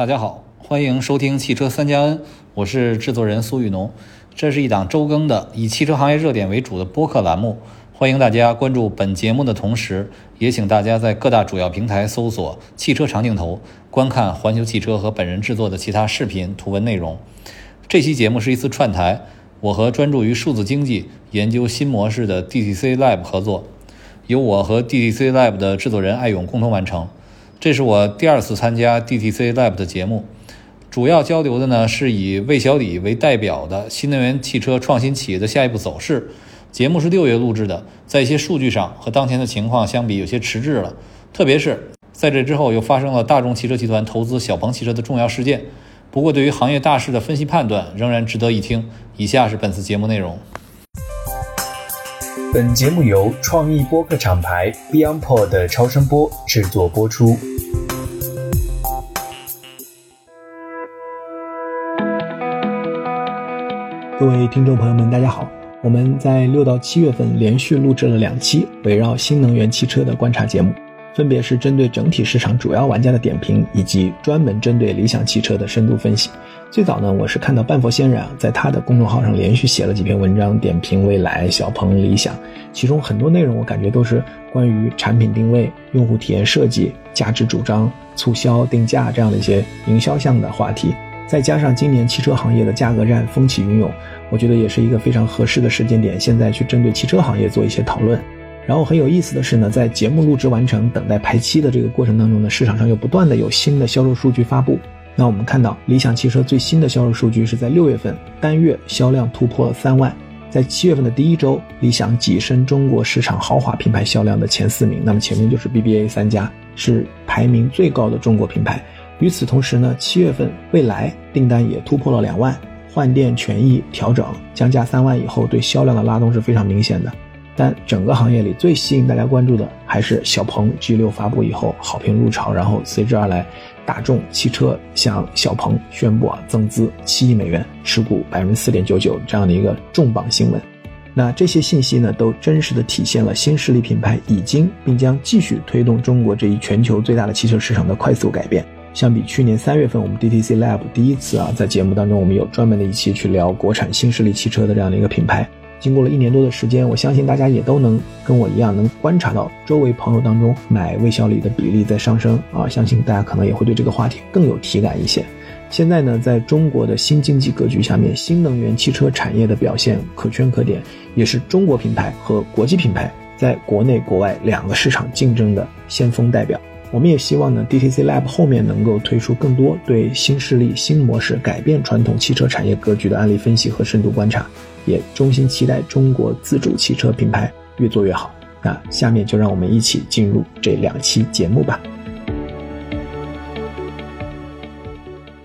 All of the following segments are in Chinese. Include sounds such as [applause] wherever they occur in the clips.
大家好，欢迎收听汽车三加 N，我是制作人苏玉农。这是一档周更的以汽车行业热点为主的播客栏目，欢迎大家关注本节目的同时，也请大家在各大主要平台搜索“汽车长镜头”，观看环球汽车和本人制作的其他视频、图文内容。这期节目是一次串台，我和专注于数字经济、研究新模式的 DTC Lab 合作，由我和 DTC Lab 的制作人艾勇共同完成。这是我第二次参加 DTC Lab 的节目，主要交流的呢是以魏小李为代表的新能源汽车创新企业的下一步走势。节目是六月录制的，在一些数据上和当前的情况相比有些迟滞了，特别是在这之后又发生了大众汽车集团投资小鹏汽车的重要事件。不过，对于行业大势的分析判断仍然值得一听。以下是本次节目内容。本节目由创意播客厂牌 BeyondPod 的超声波制作播出。各位听众朋友们，大家好！我们在六到七月份连续录制了两期围绕新能源汽车的观察节目，分别是针对整体市场主要玩家的点评，以及专门针对理想汽车的深度分析。最早呢，我是看到半佛仙人啊，在他的公众号上连续写了几篇文章，点评蔚来、小鹏、理想，其中很多内容我感觉都是关于产品定位、用户体验设计、价值主张、促销定价这样的一些营销项的话题。再加上今年汽车行业的价格战风起云涌，我觉得也是一个非常合适的时间点，现在去针对汽车行业做一些讨论。然后很有意思的是呢，在节目录制完成、等待排期的这个过程当中呢，市场上又不断的有新的销售数据发布。那我们看到，理想汽车最新的销售数据是在六月份单月销量突破了三万，在七月份的第一周，理想跻身中国市场豪华品牌销量的前四名。那么前面就是 BBA 三家，是排名最高的中国品牌。与此同时呢，七月份蔚来订单也突破了两万，换电权益调整降价三万以后，对销量的拉动是非常明显的。但整个行业里最吸引大家关注的还是小鹏 G6 发布以后好评如潮，然后随之而来。大众汽车向小鹏宣布啊增资七亿美元，持股百分之四点九九这样的一个重磅新闻。那这些信息呢，都真实的体现了新势力品牌已经并将继续推动中国这一全球最大的汽车市场的快速改变。相比去年三月份，我们 DTC Lab 第一次啊在节目当中，我们有专门的一期去聊国产新势力汽车的这样的一个品牌。经过了一年多的时间，我相信大家也都能跟我一样，能观察到周围朋友当中买魏小李的比例在上升啊！相信大家可能也会对这个话题更有体感一些。现在呢，在中国的新经济格局下面，新能源汽车产业的表现可圈可点，也是中国品牌和国际品牌在国内国外两个市场竞争的先锋代表。我们也希望呢，DTC Lab 后面能够推出更多对新势力、新模式改变传统汽车产业格局的案例分析和深度观察。也衷心期待中国自主汽车品牌越做越好。那下面就让我们一起进入这两期节目吧。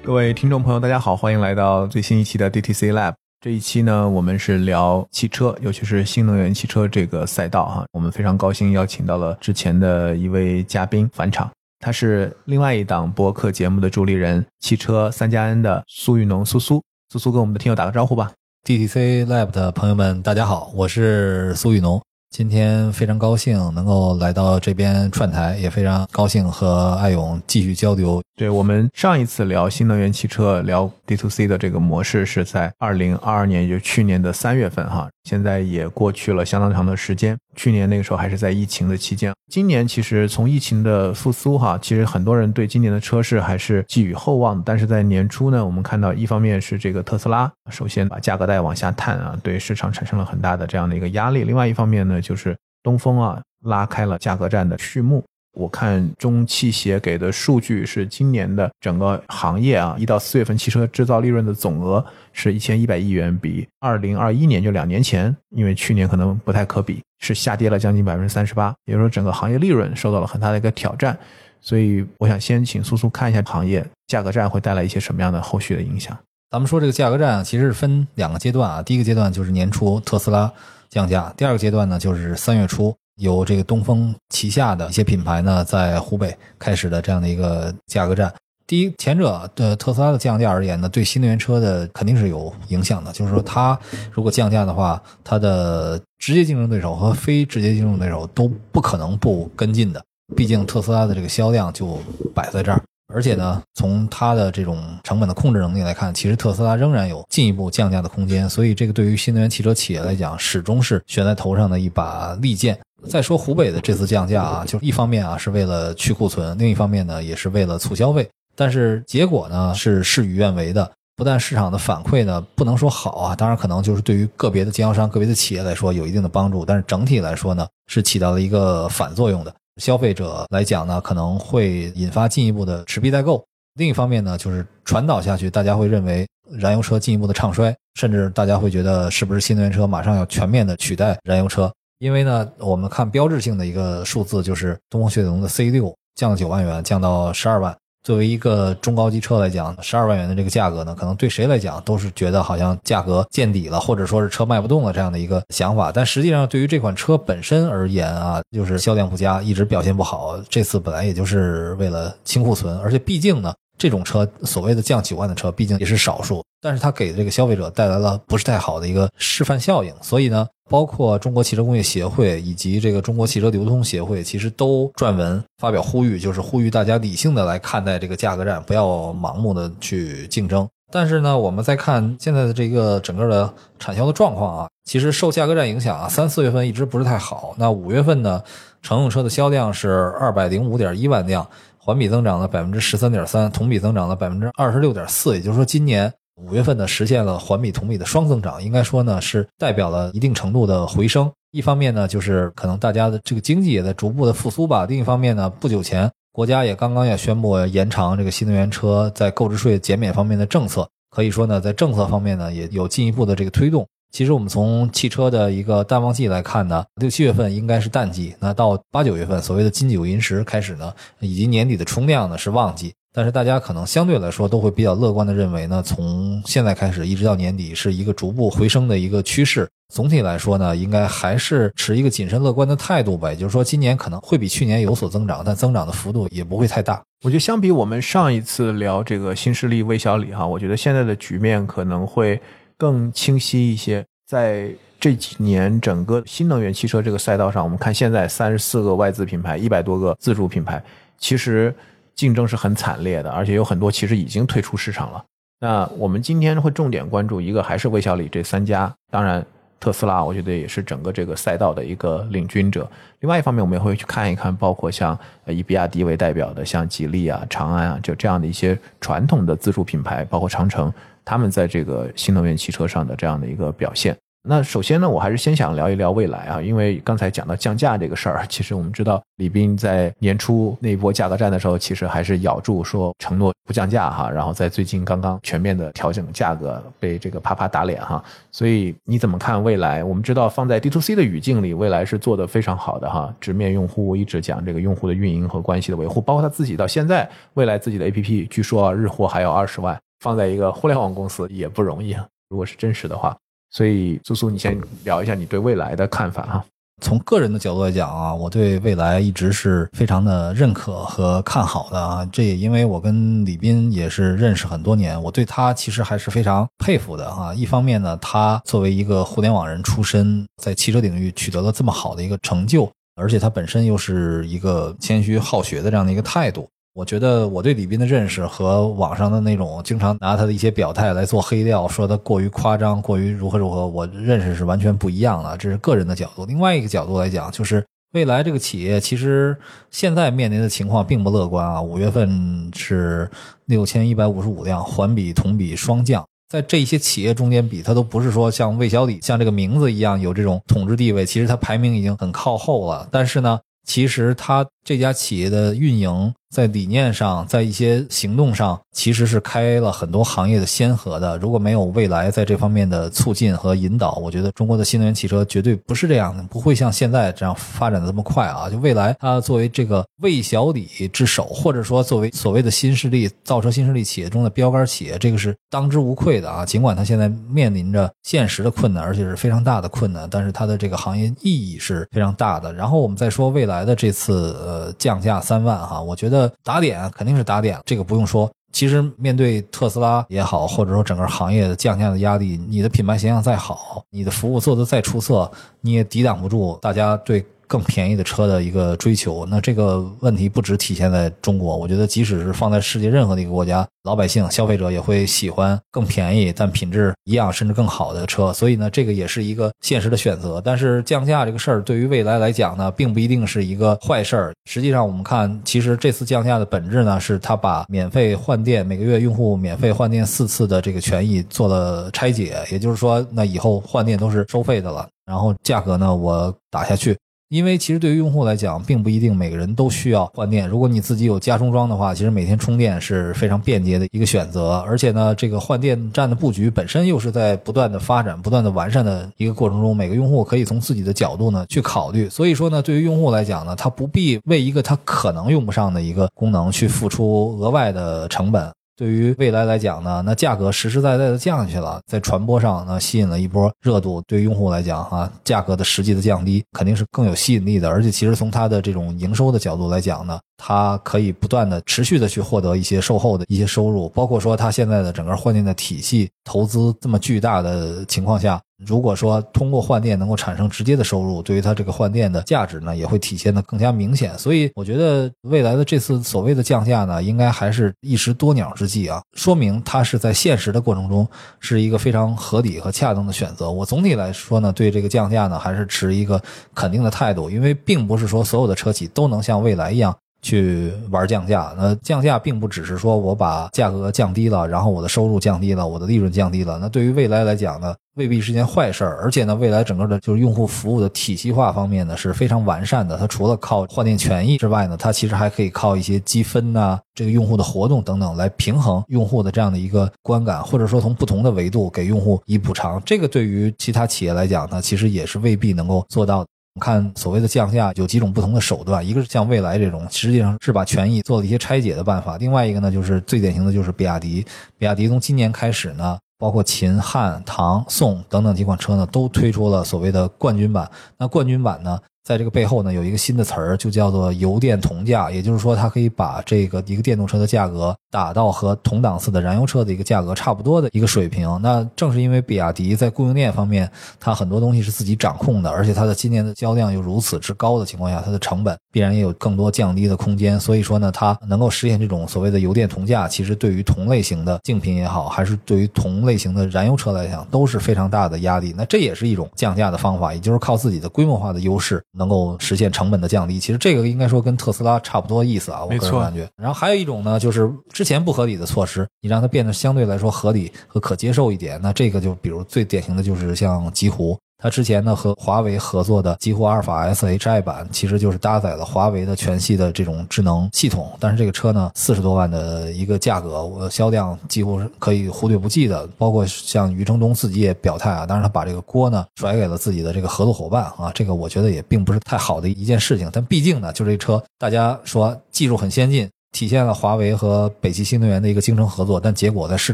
各位听众朋友，大家好，欢迎来到最新一期的 DTC Lab。这一期呢，我们是聊汽车，尤其是新能源汽车这个赛道哈。我们非常高兴邀请到了之前的一位嘉宾返场，他是另外一档播客节目的助力人，汽车三加 N 的苏玉农苏苏。苏苏跟我们的听友打个招呼吧。DTC Lab 的朋友们，大家好，我是苏雨农。今天非常高兴能够来到这边串台，也非常高兴和艾勇继续交流。对我们上一次聊新能源汽车、聊 D to C 的这个模式是在二零二二年，也就去年的三月份哈。现在也过去了相当长的时间，去年那个时候还是在疫情的期间。今年其实从疫情的复苏哈，其实很多人对今年的车市还是寄予厚望。但是在年初呢，我们看到一方面是这个特斯拉首先把价格带往下探啊，对市场产生了很大的这样的一个压力。另外一方面呢，就是东风啊拉开了价格战的序幕。我看中汽协给的数据是今年的整个行业啊，一到四月份汽车制造利润的总额是一千一百亿元，比二零二一年就两年前，因为去年可能不太可比，是下跌了将近百分之三十八，也就是说整个行业利润受到了很大的一个挑战。所以我想先请苏苏看一下行业价格战会带来一些什么样的后续的影响。咱们说这个价格战啊其实是分两个阶段啊，第一个阶段就是年初特斯拉降价，第二个阶段呢就是三月初。由这个东风旗下的一些品牌呢，在湖北开始的这样的一个价格战。第一，前者的特斯拉的降价而言呢，对新能源车的肯定是有影响的。就是说，它如果降价的话，它的直接竞争对手和非直接竞争对手都不可能不跟进的。毕竟特斯拉的这个销量就摆在这儿，而且呢，从它的这种成本的控制能力来看，其实特斯拉仍然有进一步降价的空间。所以，这个对于新能源汽车企业来讲，始终是悬在头上的一把利剑。再说湖北的这次降价啊，就一方面啊是为了去库存，另一方面呢也是为了促消费。但是结果呢是事与愿违的。不但市场的反馈呢不能说好啊，当然可能就是对于个别的经销商、个别的企业来说有一定的帮助，但是整体来说呢是起到了一个反作用的。消费者来讲呢可能会引发进一步的持币待购。另一方面呢就是传导下去，大家会认为燃油车进一步的唱衰，甚至大家会觉得是不是新能源车马上要全面的取代燃油车？因为呢我们看标志性的一个数字就是东风雪铁龙的 C 六降了九万元，降到十二万。作为一个中高级车来讲，十二万元的这个价格呢，可能对谁来讲都是觉得好像价格见底了，或者说是车卖不动了这样的一个想法。但实际上，对于这款车本身而言啊，就是销量不佳，一直表现不好。这次本来也就是为了清库存，而且毕竟呢。这种车所谓的降九万的车，毕竟也是少数，但是它给这个消费者带来了不是太好的一个示范效应。所以呢，包括中国汽车工业协会以及这个中国汽车流通协会，其实都撰文发表呼吁，就是呼吁大家理性的来看待这个价格战，不要盲目的去竞争。但是呢，我们再看现在的这个整个的产销的状况啊，其实受价格战影响啊，三四月份一直不是太好。那五月份呢，乘用车的销量是二百零五点一万辆。环比增长了百分之十三点三，同比增长了百分之二十六点四，也就是说，今年五月份呢实现了环比同比的双增长，应该说呢是代表了一定程度的回升。一方面呢，就是可能大家的这个经济也在逐步的复苏吧；另一方面呢，不久前国家也刚刚也宣布延长这个新能源车在购置税减免方面的政策，可以说呢，在政策方面呢也有进一步的这个推动。其实我们从汽车的一个淡旺季来看呢，六七月份应该是淡季，那到八九月份所谓的金九银十开始呢，以及年底的冲量呢是旺季。但是大家可能相对来说都会比较乐观的认为呢，从现在开始一直到年底是一个逐步回升的一个趋势。总体来说呢，应该还是持一个谨慎乐观的态度吧。也就是说，今年可能会比去年有所增长，但增长的幅度也不会太大。我觉得相比我们上一次聊这个新势力魏小李哈，我觉得现在的局面可能会。更清晰一些，在这几年整个新能源汽车这个赛道上，我们看现在三十四个外资品牌，一百多个自主品牌，其实竞争是很惨烈的，而且有很多其实已经退出市场了。那我们今天会重点关注一个，还是魏小李这三家，当然特斯拉，我觉得也是整个这个赛道的一个领军者。另外一方面，我们也会去看一看，包括像以比亚迪为代表的，像吉利啊、长安啊，就这样的一些传统的自主品牌，包括长城。他们在这个新能源汽车上的这样的一个表现。那首先呢，我还是先想聊一聊未来啊，因为刚才讲到降价这个事儿，其实我们知道李斌在年初那一波价格战的时候，其实还是咬住说承诺不降价哈，然后在最近刚刚全面的调整价格，被这个啪啪打脸哈。所以你怎么看未来？我们知道放在 D to C 的语境里，未来是做的非常好的哈，直面用户一直讲这个用户的运营和关系的维护，包括他自己到现在未来自己的 APP，据说日活还有二十万。放在一个互联网公司也不容易啊，如果是真实的话。所以苏苏，你先聊一下你对未来的看法哈。从个人的角度来讲啊，我对未来一直是非常的认可和看好的啊。这也因为我跟李斌也是认识很多年，我对他其实还是非常佩服的啊。一方面呢，他作为一个互联网人出身，在汽车领域取得了这么好的一个成就，而且他本身又是一个谦虚好学的这样的一个态度。我觉得我对李斌的认识和网上的那种经常拿他的一些表态来做黑料，说他过于夸张、过于如何如何，我认识是完全不一样的。这是个人的角度。另外一个角度来讲，就是未来这个企业其实现在面临的情况并不乐观啊。五月份是六千一百五十五辆，环比同比双降，在这些企业中间比，它都不是说像魏小李像这个名字一样有这种统治地位，其实它排名已经很靠后了。但是呢，其实它这家企业的运营。在理念上，在一些行动上，其实是开了很多行业的先河的。如果没有未来在这方面的促进和引导，我觉得中国的新能源汽车绝对不是这样的，不会像现在这样发展的这么快啊！就未来，它作为这个魏小李之首，或者说作为所谓的新势力造车新势力企业中的标杆企业，这个是当之无愧的啊！尽管它现在面临着现实的困难，而且是非常大的困难，但是它的这个行业意义是非常大的。然后我们再说未来的这次呃降价三万哈，我觉得。打点肯定是打点，这个不用说。其实面对特斯拉也好，或者说整个行业的降价的压力，你的品牌形象再好，你的服务做得再出色，你也抵挡不住大家对更便宜的车的一个追求。那这个问题不只体现在中国，我觉得即使是放在世界任何的一个国家，老百姓、消费者也会喜欢更便宜但品质一样甚至更好的车。所以呢，这个也是一个现实的选择。但是降价这个事儿对于未来来讲呢，并不一定是一个坏事儿。实际上，我们看，其实这次降价的本质呢，是它把免费换电每个月用户免费换电四次的这个权益做了拆解。也就是说，那以后换电都是收费的了。然后价格呢，我打下去。因为其实对于用户来讲，并不一定每个人都需要换电。如果你自己有加充桩的话，其实每天充电是非常便捷的一个选择。而且呢，这个换电站的布局本身又是在不断的发展、不断的完善的一个过程中，每个用户可以从自己的角度呢去考虑。所以说呢，对于用户来讲呢，他不必为一个他可能用不上的一个功能去付出额外的成本。对于未来来讲呢，那价格实实在在的降下去了，在传播上呢吸引了一波热度。对于用户来讲啊，价格的实际的降低肯定是更有吸引力的。而且其实从它的这种营收的角度来讲呢，它可以不断的持续的去获得一些售后的一些收入，包括说它现在的整个换电的体系投资这么巨大的情况下。如果说通过换电能够产生直接的收入，对于它这个换电的价值呢，也会体现的更加明显。所以我觉得未来的这次所谓的降价呢，应该还是一石多鸟之计啊，说明它是在现实的过程中是一个非常合理和恰当的选择。我总体来说呢，对这个降价呢，还是持一个肯定的态度，因为并不是说所有的车企都能像蔚来一样。去玩降价，那降价并不只是说我把价格降低了，然后我的收入降低了，我的利润降低了。那对于未来来讲呢，未必是件坏事儿。而且呢，未来整个的就是用户服务的体系化方面呢是非常完善的。它除了靠换电权益之外呢，它其实还可以靠一些积分呐，这个用户的活动等等来平衡用户的这样的一个观感，或者说从不同的维度给用户以补偿。这个对于其他企业来讲呢，其实也是未必能够做到。看所谓的降价有几种不同的手段，一个是像蔚来这种，实际上是把权益做了一些拆解的办法；另外一个呢，就是最典型的就是比亚迪。比亚迪从今年开始呢，包括秦、汉、唐、宋等等几款车呢，都推出了所谓的冠军版。那冠军版呢？在这个背后呢，有一个新的词儿，就叫做油电同价，也就是说，它可以把这个一个电动车的价格打到和同档次的燃油车的一个价格差不多的一个水平。那正是因为比亚迪在供应链方面，它很多东西是自己掌控的，而且它的今年的销量又如此之高的情况下，它的成本必然也有更多降低的空间。所以说呢，它能够实现这种所谓的油电同价，其实对于同类型的竞品也好，还是对于同类型的燃油车来讲，都是非常大的压力。那这也是一种降价的方法，也就是靠自己的规模化的优势。能够实现成本的降低，其实这个应该说跟特斯拉差不多意思啊，我个人感觉。然后还有一种呢，就是之前不合理的措施，你让它变得相对来说合理和可接受一点，那这个就比如最典型的就是像极狐。它之前呢和华为合作的极狐阿尔法 S H I 版，其实就是搭载了华为的全系的这种智能系统。但是这个车呢，四十多万的一个价格，我销量几乎是可以忽略不计的。包括像余承东自己也表态啊，当然他把这个锅呢甩给了自己的这个合作伙伴啊，这个我觉得也并不是太好的一件事情。但毕竟呢，就这车，大家说技术很先进，体现了华为和北汽新能源的一个精诚合作，但结果在市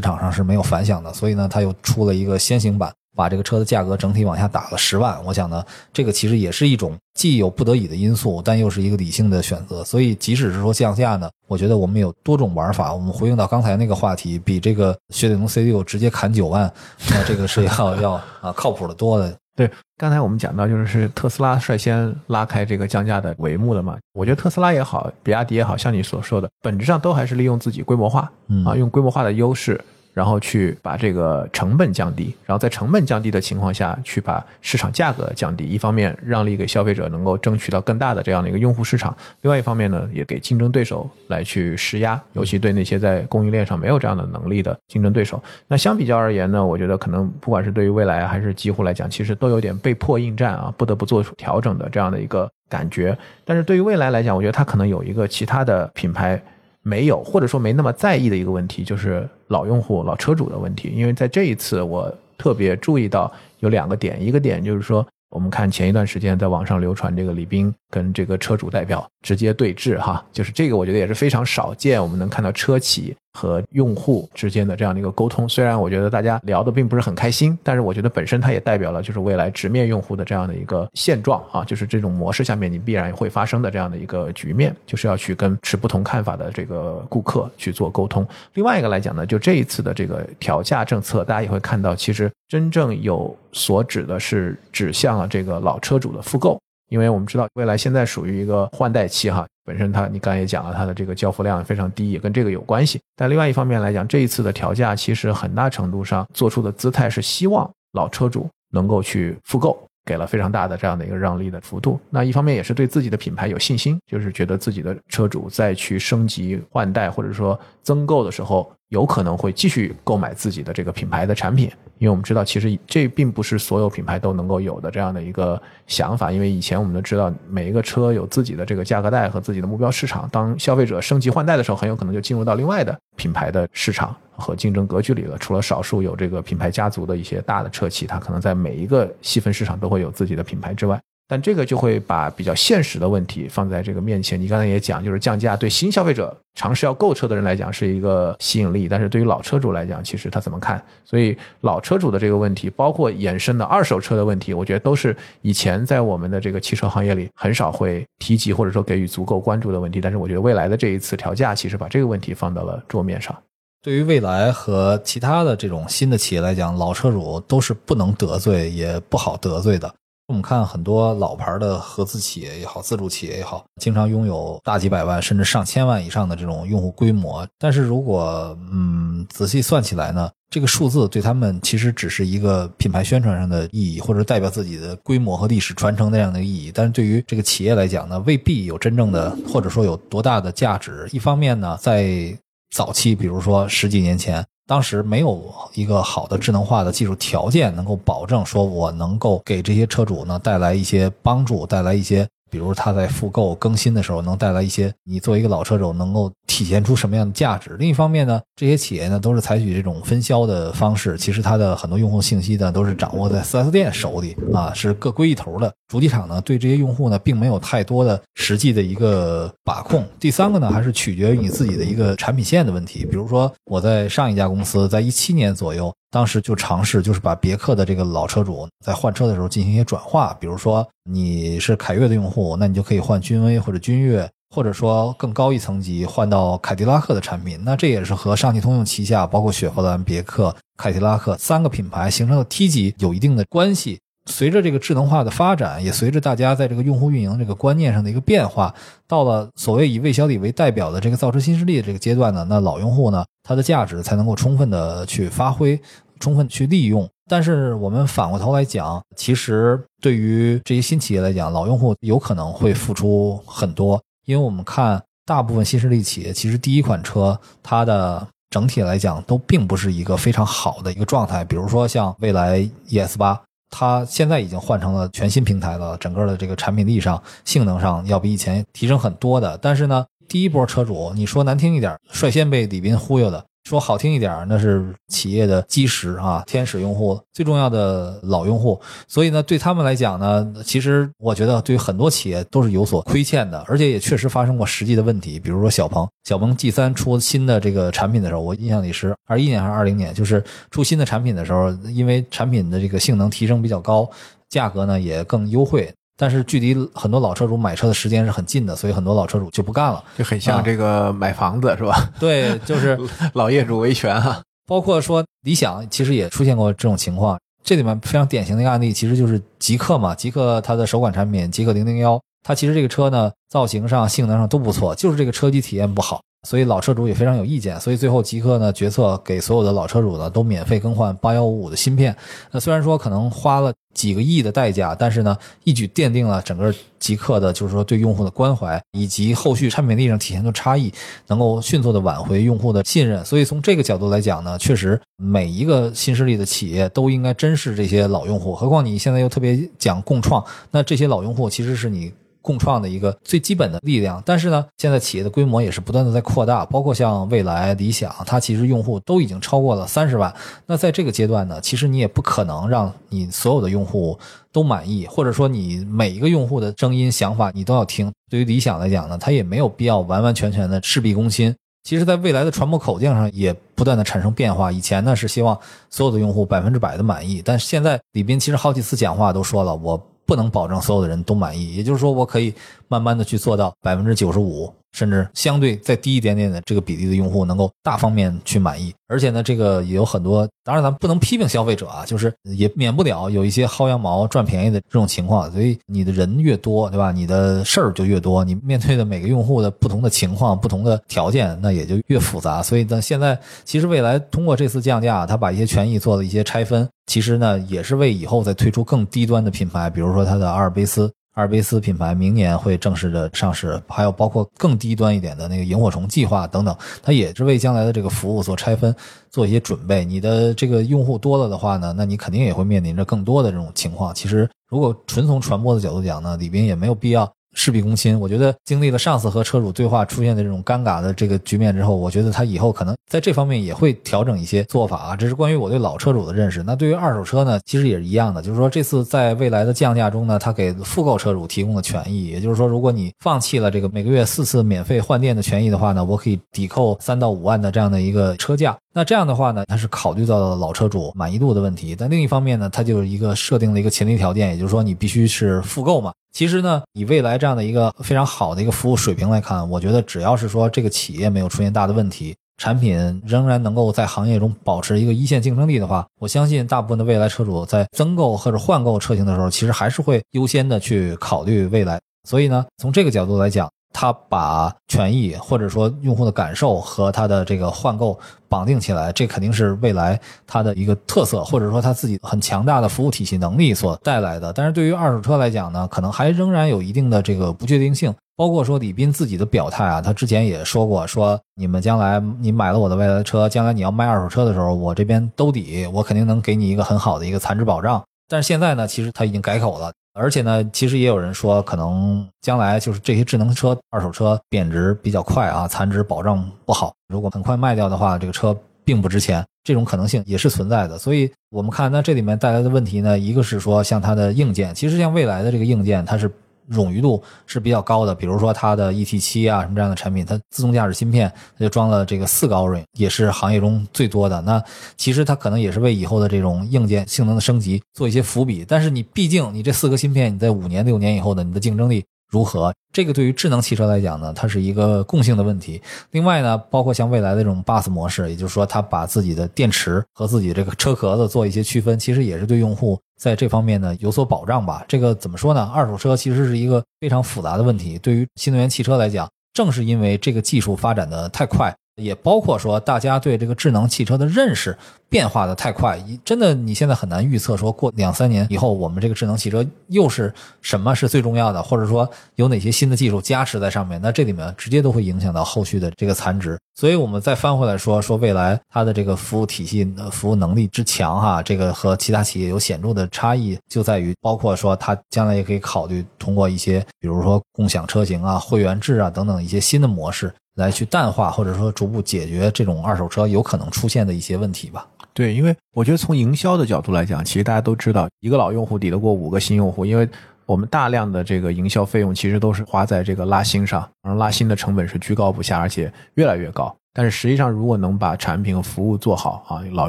场上是没有反响的。所以呢，它又出了一个先行版。把这个车的价格整体往下打了十万，我想呢，这个其实也是一种既有不得已的因素，但又是一个理性的选择。所以，即使是说降价呢，我觉得我们有多种玩法。我们回应到刚才那个话题，比这个雪铁龙 C 六直接砍九万，那这个是要 [laughs] 要啊靠谱的多的。对，刚才我们讲到就是是特斯拉率先拉开这个降价的帷幕的嘛。我觉得特斯拉也好，比亚迪也好像你所说的，本质上都还是利用自己规模化，啊，用规模化的优势。然后去把这个成本降低，然后在成本降低的情况下去把市场价格降低。一方面让利给消费者能够争取到更大的这样的一个用户市场，另外一方面呢，也给竞争对手来去施压，尤其对那些在供应链上没有这样的能力的竞争对手。那相比较而言呢，我觉得可能不管是对于未来还是几乎来讲，其实都有点被迫应战啊，不得不做出调整的这样的一个感觉。但是对于未来来讲，我觉得它可能有一个其他的品牌。没有，或者说没那么在意的一个问题，就是老用户、老车主的问题。因为在这一次，我特别注意到有两个点，一个点就是说。我们看前一段时间在网上流传这个李斌跟这个车主代表直接对峙哈，就是这个我觉得也是非常少见，我们能看到车企和用户之间的这样的一个沟通。虽然我觉得大家聊的并不是很开心，但是我觉得本身它也代表了就是未来直面用户的这样的一个现状啊，就是这种模式下面你必然会发生的这样的一个局面，就是要去跟持不同看法的这个顾客去做沟通。另外一个来讲呢，就这一次的这个调价政策，大家也会看到，其实真正有所指的是指向了。这个老车主的复购，因为我们知道未来现在属于一个换代期哈，本身它你刚才也讲了，它的这个交付量非常低，也跟这个有关系。但另外一方面来讲，这一次的调价其实很大程度上做出的姿态是希望老车主能够去复购。给了非常大的这样的一个让利的幅度，那一方面也是对自己的品牌有信心，就是觉得自己的车主再去升级换代或者说增购的时候，有可能会继续购买自己的这个品牌的产品。因为我们知道，其实这并不是所有品牌都能够有的这样的一个想法。因为以前我们都知道，每一个车有自己的这个价格带和自己的目标市场。当消费者升级换代的时候，很有可能就进入到另外的品牌的市场和竞争格局里了。除了少数有这个品牌家族的一些大的车企，它可能在每一个细分市场都会有自己的品牌之外。但这个就会把比较现实的问题放在这个面前。你刚才也讲，就是降价对新消费者尝试要购车的人来讲是一个吸引力，但是对于老车主来讲，其实他怎么看？所以老车主的这个问题，包括衍生的二手车的问题，我觉得都是以前在我们的这个汽车行业里很少会提及或者说给予足够关注的问题。但是我觉得未来的这一次调价，其实把这个问题放到了桌面上。对于未来和其他的这种新的企业来讲，老车主都是不能得罪也不好得罪的。我们看很多老牌的合资企业也好，自主企业也好，经常拥有大几百万甚至上千万以上的这种用户规模。但是如果嗯仔细算起来呢，这个数字对他们其实只是一个品牌宣传上的意义，或者代表自己的规模和历史传承那样的意义。但是对于这个企业来讲呢，未必有真正的或者说有多大的价值。一方面呢，在早期，比如说十几年前。当时没有一个好的智能化的技术条件，能够保证说我能够给这些车主呢带来一些帮助，带来一些。比如他在复购更新的时候，能带来一些你作为一个老车主能够体现出什么样的价值。另一方面呢，这些企业呢都是采取这种分销的方式，其实它的很多用户信息呢都是掌握在 4S 店手里啊，是各归一头的。主机厂呢对这些用户呢并没有太多的实际的一个把控。第三个呢还是取决于你自己的一个产品线的问题。比如说我在上一家公司，在一七年左右。当时就尝试，就是把别克的这个老车主在换车的时候进行一些转化，比如说你是凯越的用户，那你就可以换君威或者君越，或者说更高一层级换到凯迪拉克的产品。那这也是和上汽通用旗下包括雪佛兰、别克、凯迪拉克三个品牌形成的梯级有一定的关系。随着这个智能化的发展，也随着大家在这个用户运营这个观念上的一个变化，到了所谓以魏小李为代表的这个造车新势力的这个阶段呢，那老用户呢，它的价值才能够充分的去发挥，充分去利用。但是我们反过头来讲，其实对于这些新企业来讲，老用户有可能会付出很多，因为我们看大部分新势力企业，其实第一款车它的整体来讲都并不是一个非常好的一个状态，比如说像蔚来 ES 八。它现在已经换成了全新平台了，整个的这个产品力上、性能上要比以前提升很多的。但是呢，第一波车主，你说难听一点，率先被李斌忽悠的。说好听一点，那是企业的基石啊，天使用户，最重要的老用户。所以呢，对他们来讲呢，其实我觉得对于很多企业都是有所亏欠的，而且也确实发生过实际的问题。比如说小鹏，小鹏 G 三出新的这个产品的时候，我印象里是二一年还是二零年，就是出新的产品的时候，因为产品的这个性能提升比较高，价格呢也更优惠。但是距离很多老车主买车的时间是很近的，所以很多老车主就不干了，就很像这个买房子是吧？对，就是 [laughs] 老业主维权哈。包括说理想，其实也出现过这种情况。这里面非常典型的一个案例，其实就是极客嘛。极客它的首款产品极客零零幺，它其实这个车呢，造型上、性能上都不错，就是这个车机体验不好。所以老车主也非常有意见，所以最后极客呢决策给所有的老车主呢都免费更换八幺五五的芯片。那虽然说可能花了几个亿的代价，但是呢一举奠定了整个极客的就是说对用户的关怀以及后续产品力上体现的差异，能够迅速的挽回用户的信任。所以从这个角度来讲呢，确实每一个新势力的企业都应该珍视这些老用户。何况你现在又特别讲共创，那这些老用户其实是你。共创的一个最基本的力量，但是呢，现在企业的规模也是不断的在扩大，包括像蔚来、理想，它其实用户都已经超过了三十万。那在这个阶段呢，其实你也不可能让你所有的用户都满意，或者说你每一个用户的声音、想法你都要听。对于理想来讲呢，它也没有必要完完全全的事必躬亲。其实，在未来的传播口径上也不断的产生变化。以前呢是希望所有的用户百分之百的满意，但是现在李斌其实好几次讲话都说了我。不能保证所有的人都满意，也就是说，我可以慢慢的去做到百分之九十五。甚至相对再低一点点的这个比例的用户能够大方面去满意，而且呢，这个也有很多，当然咱不能批评消费者啊，就是也免不了有一些薅羊毛赚便宜的这种情况，所以你的人越多，对吧？你的事儿就越多，你面对的每个用户的不同的情况、不同的条件，那也就越复杂。所以呢，现在其实未来通过这次降价，他把一些权益做了一些拆分，其实呢，也是为以后再推出更低端的品牌，比如说它的阿尔卑斯。阿尔卑斯品牌明年会正式的上市，还有包括更低端一点的那个萤火虫计划等等，它也是为将来的这个服务做拆分，做一些准备。你的这个用户多了的话呢，那你肯定也会面临着更多的这种情况。其实，如果纯从传播的角度讲呢，李斌也没有必要。事必躬亲，我觉得经历了上次和车主对话出现的这种尴尬的这个局面之后，我觉得他以后可能在这方面也会调整一些做法啊。这是关于我对老车主的认识。那对于二手车呢，其实也是一样的，就是说这次在未来的降价中呢，他给复购车主提供了权益，也就是说，如果你放弃了这个每个月四次免费换电的权益的话呢，我可以抵扣三到五万的这样的一个车价。那这样的话呢，它是考虑到了老车主满意度的问题。但另一方面呢，它就是一个设定了一个前提条件，也就是说你必须是复购嘛。其实呢，以未来这样的一个非常好的一个服务水平来看，我觉得只要是说这个企业没有出现大的问题，产品仍然能够在行业中保持一个一线竞争力的话，我相信大部分的未来车主在增购或者换购车型的时候，其实还是会优先的去考虑未来。所以呢，从这个角度来讲。他把权益或者说用户的感受和他的这个换购绑定起来，这肯定是未来它的一个特色，或者说他自己很强大的服务体系能力所带来的。但是对于二手车来讲呢，可能还仍然有一定的这个不确定性。包括说李斌自己的表态啊，他之前也说过，说你们将来你买了我的未来车，将来你要卖二手车的时候，我这边兜底，我肯定能给你一个很好的一个残值保障。但是现在呢，其实他已经改口了。而且呢，其实也有人说，可能将来就是这些智能车、二手车贬值比较快啊，残值保障不好。如果很快卖掉的话，这个车并不值钱，这种可能性也是存在的。所以，我们看那这里面带来的问题呢，一个是说像它的硬件，其实像未来的这个硬件，它是。冗余度是比较高的，比如说它的 E T 七啊什么这样的产品，它自动驾驶芯片它就装了这个四个 Orin，也是行业中最多的。那其实它可能也是为以后的这种硬件性能的升级做一些伏笔。但是你毕竟你这四个芯片，你在五年六年以后的你的竞争力。如何？这个对于智能汽车来讲呢，它是一个共性的问题。另外呢，包括像未来的这种 bus 模式，也就是说，它把自己的电池和自己这个车壳子做一些区分，其实也是对用户在这方面呢有所保障吧。这个怎么说呢？二手车其实是一个非常复杂的问题。对于新能源汽车来讲，正是因为这个技术发展的太快。也包括说，大家对这个智能汽车的认识变化的太快，真的你现在很难预测，说过两三年以后，我们这个智能汽车又是什么是最重要的，或者说有哪些新的技术加持在上面，那这里面直接都会影响到后续的这个残值。所以我们再翻回来说，说未来它的这个服务体系、服务能力之强，哈，这个和其他企业有显著的差异，就在于包括说它将来也可以考虑通过一些，比如说共享车型啊、会员制啊等等一些新的模式。来去淡化或者说逐步解决这种二手车有可能出现的一些问题吧。对，因为我觉得从营销的角度来讲，其实大家都知道，一个老用户抵得过五个新用户，因为我们大量的这个营销费用其实都是花在这个拉新上，而拉新的成本是居高不下，而且越来越高。但是实际上，如果能把产品和服务做好啊，老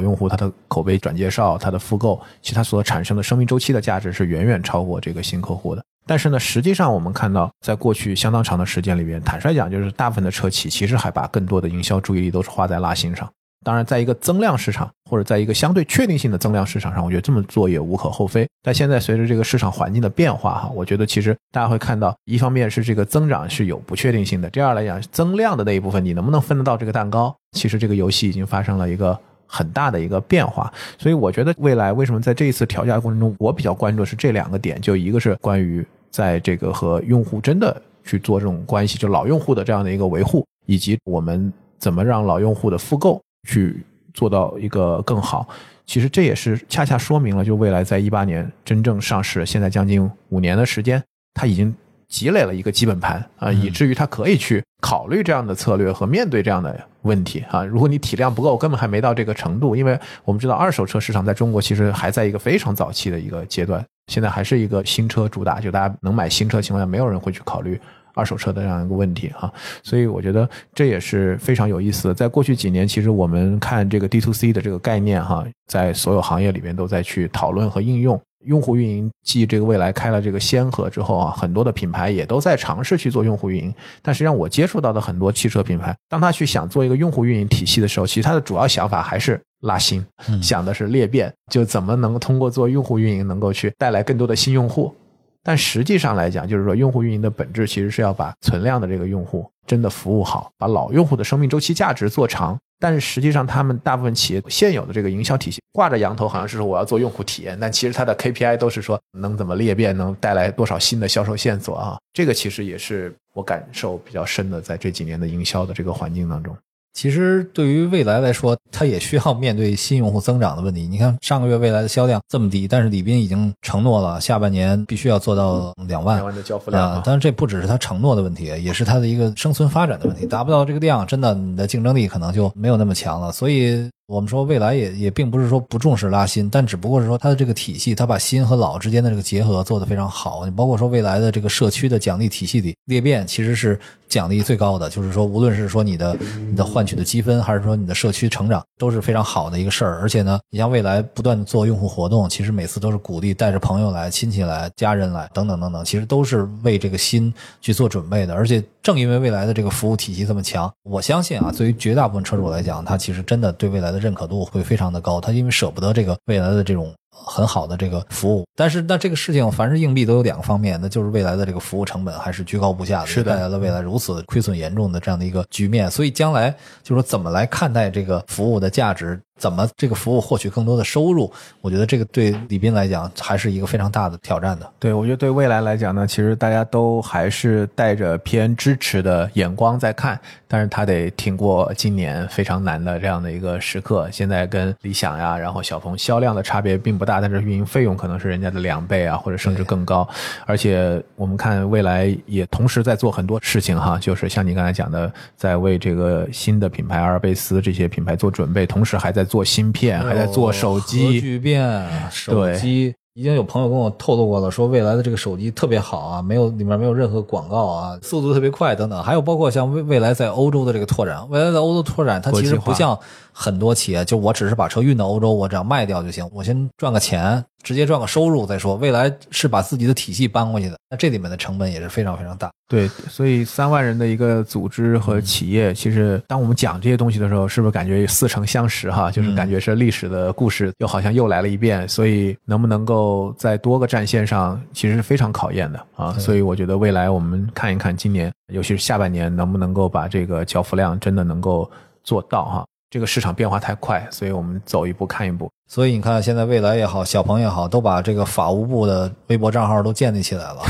用户他的口碑转介绍、他的复购，其实他所产生的生命周期的价值是远远超过这个新客户的。但是呢，实际上我们看到，在过去相当长的时间里边，坦率讲，就是大部分的车企其实还把更多的营销注意力都是花在拉新上。当然，在一个增量市场或者在一个相对确定性的增量市场上，我觉得这么做也无可厚非。但现在随着这个市场环境的变化，哈，我觉得其实大家会看到，一方面是这个增长是有不确定性的，第二来讲，增量的那一部分你能不能分得到这个蛋糕？其实这个游戏已经发生了一个很大的一个变化。所以我觉得未来为什么在这一次调价过程中，我比较关注的是这两个点，就一个是关于。在这个和用户真的去做这种关系，就老用户的这样的一个维护，以及我们怎么让老用户的复购去做到一个更好，其实这也是恰恰说明了，就未来在一八年真正上市，现在将近五年的时间，它已经积累了一个基本盘啊，以至于他可以去考虑这样的策略和面对这样的问题啊。如果你体量不够，根本还没到这个程度，因为我们知道二手车市场在中国其实还在一个非常早期的一个阶段。现在还是一个新车主打，就大家能买新车情况下，没有人会去考虑二手车的这样一个问题哈。所以我觉得这也是非常有意思的。在过去几年，其实我们看这个 D to C 的这个概念哈，在所有行业里面都在去讨论和应用。用户运营继这个未来开了这个先河之后啊，很多的品牌也都在尝试去做用户运营。但实际上，我接触到的很多汽车品牌，当他去想做一个用户运营体系的时候，其实他的主要想法还是拉新，想的是裂变，就怎么能够通过做用户运营，能够去带来更多的新用户。但实际上来讲，就是说用户运营的本质其实是要把存量的这个用户真的服务好，把老用户的生命周期价值做长。但是实际上，他们大部分企业现有的这个营销体系挂着羊头，好像是说我要做用户体验，但其实它的 KPI 都是说能怎么裂变，能带来多少新的销售线索啊？这个其实也是我感受比较深的，在这几年的营销的这个环境当中。其实对于未来来说，它也需要面对新用户增长的问题。你看上个月未来的销量这么低，但是李斌已经承诺了下半年必须要做到两万两万的交付量啊。但是这不只是他承诺的问题，也是他的一个生存发展的问题。达不到这个量，真的你的竞争力可能就没有那么强了。所以。我们说未来也也并不是说不重视拉新，但只不过是说它的这个体系，它把新和老之间的这个结合做得非常好。你包括说未来的这个社区的奖励体系里裂变，其实是奖励最高的，就是说无论是说你的你的换取的积分，还是说你的社区成长，都是非常好的一个事儿。而且呢，你像未来不断做用户活动，其实每次都是鼓励带着朋友来、亲戚来、家人来等等等等，其实都是为这个新去做准备的。而且正因为未来的这个服务体系这么强，我相信啊，对于绝大部分车主来讲，他其实真的对未来的认可度会非常的高，他因为舍不得这个未来的这种很好的这个服务，但是那这个事情凡是硬币都有两个方面，那就是未来的这个服务成本还是居高不下的，是带来了未来如此亏损严重的这样的一个局面，所以将来就是说怎么来看待这个服务的价值。怎么这个服务获取更多的收入？我觉得这个对李斌来讲还是一个非常大的挑战的。对，我觉得对未来来讲呢，其实大家都还是带着偏支持的眼光在看，但是他得挺过今年非常难的这样的一个时刻。现在跟理想呀，然后小鹏销量的差别并不大，但是运营费用可能是人家的两倍啊，或者甚至更高。而且我们看未来也同时在做很多事情哈，就是像你刚才讲的，在为这个新的品牌阿尔卑斯这些品牌做准备，同时还在。做芯片，还在做手机，核聚变，手机。已经有朋友跟我透露过了，说未来的这个手机特别好啊，没有里面没有任何广告啊，速度特别快等等，还有包括像未未来在欧洲的这个拓展，未来在欧洲拓展，它其实不像。很多企业就我只是把车运到欧洲，我只要卖掉就行，我先赚个钱，直接赚个收入再说。未来是把自己的体系搬过去的，那这里面的成本也是非常非常大。对，所以三万人的一个组织和企业，其实当我们讲这些东西的时候，是不是感觉似曾相识哈？就是感觉是历史的故事，又好像又来了一遍。所以能不能够在多个战线上，其实是非常考验的啊。所以我觉得未来我们看一看今年，尤其是下半年，能不能够把这个交付量真的能够做到哈？这个市场变化太快，所以我们走一步看一步。所以你看，现在未来也好，小鹏也好，都把这个法务部的微博账号都建立起来了，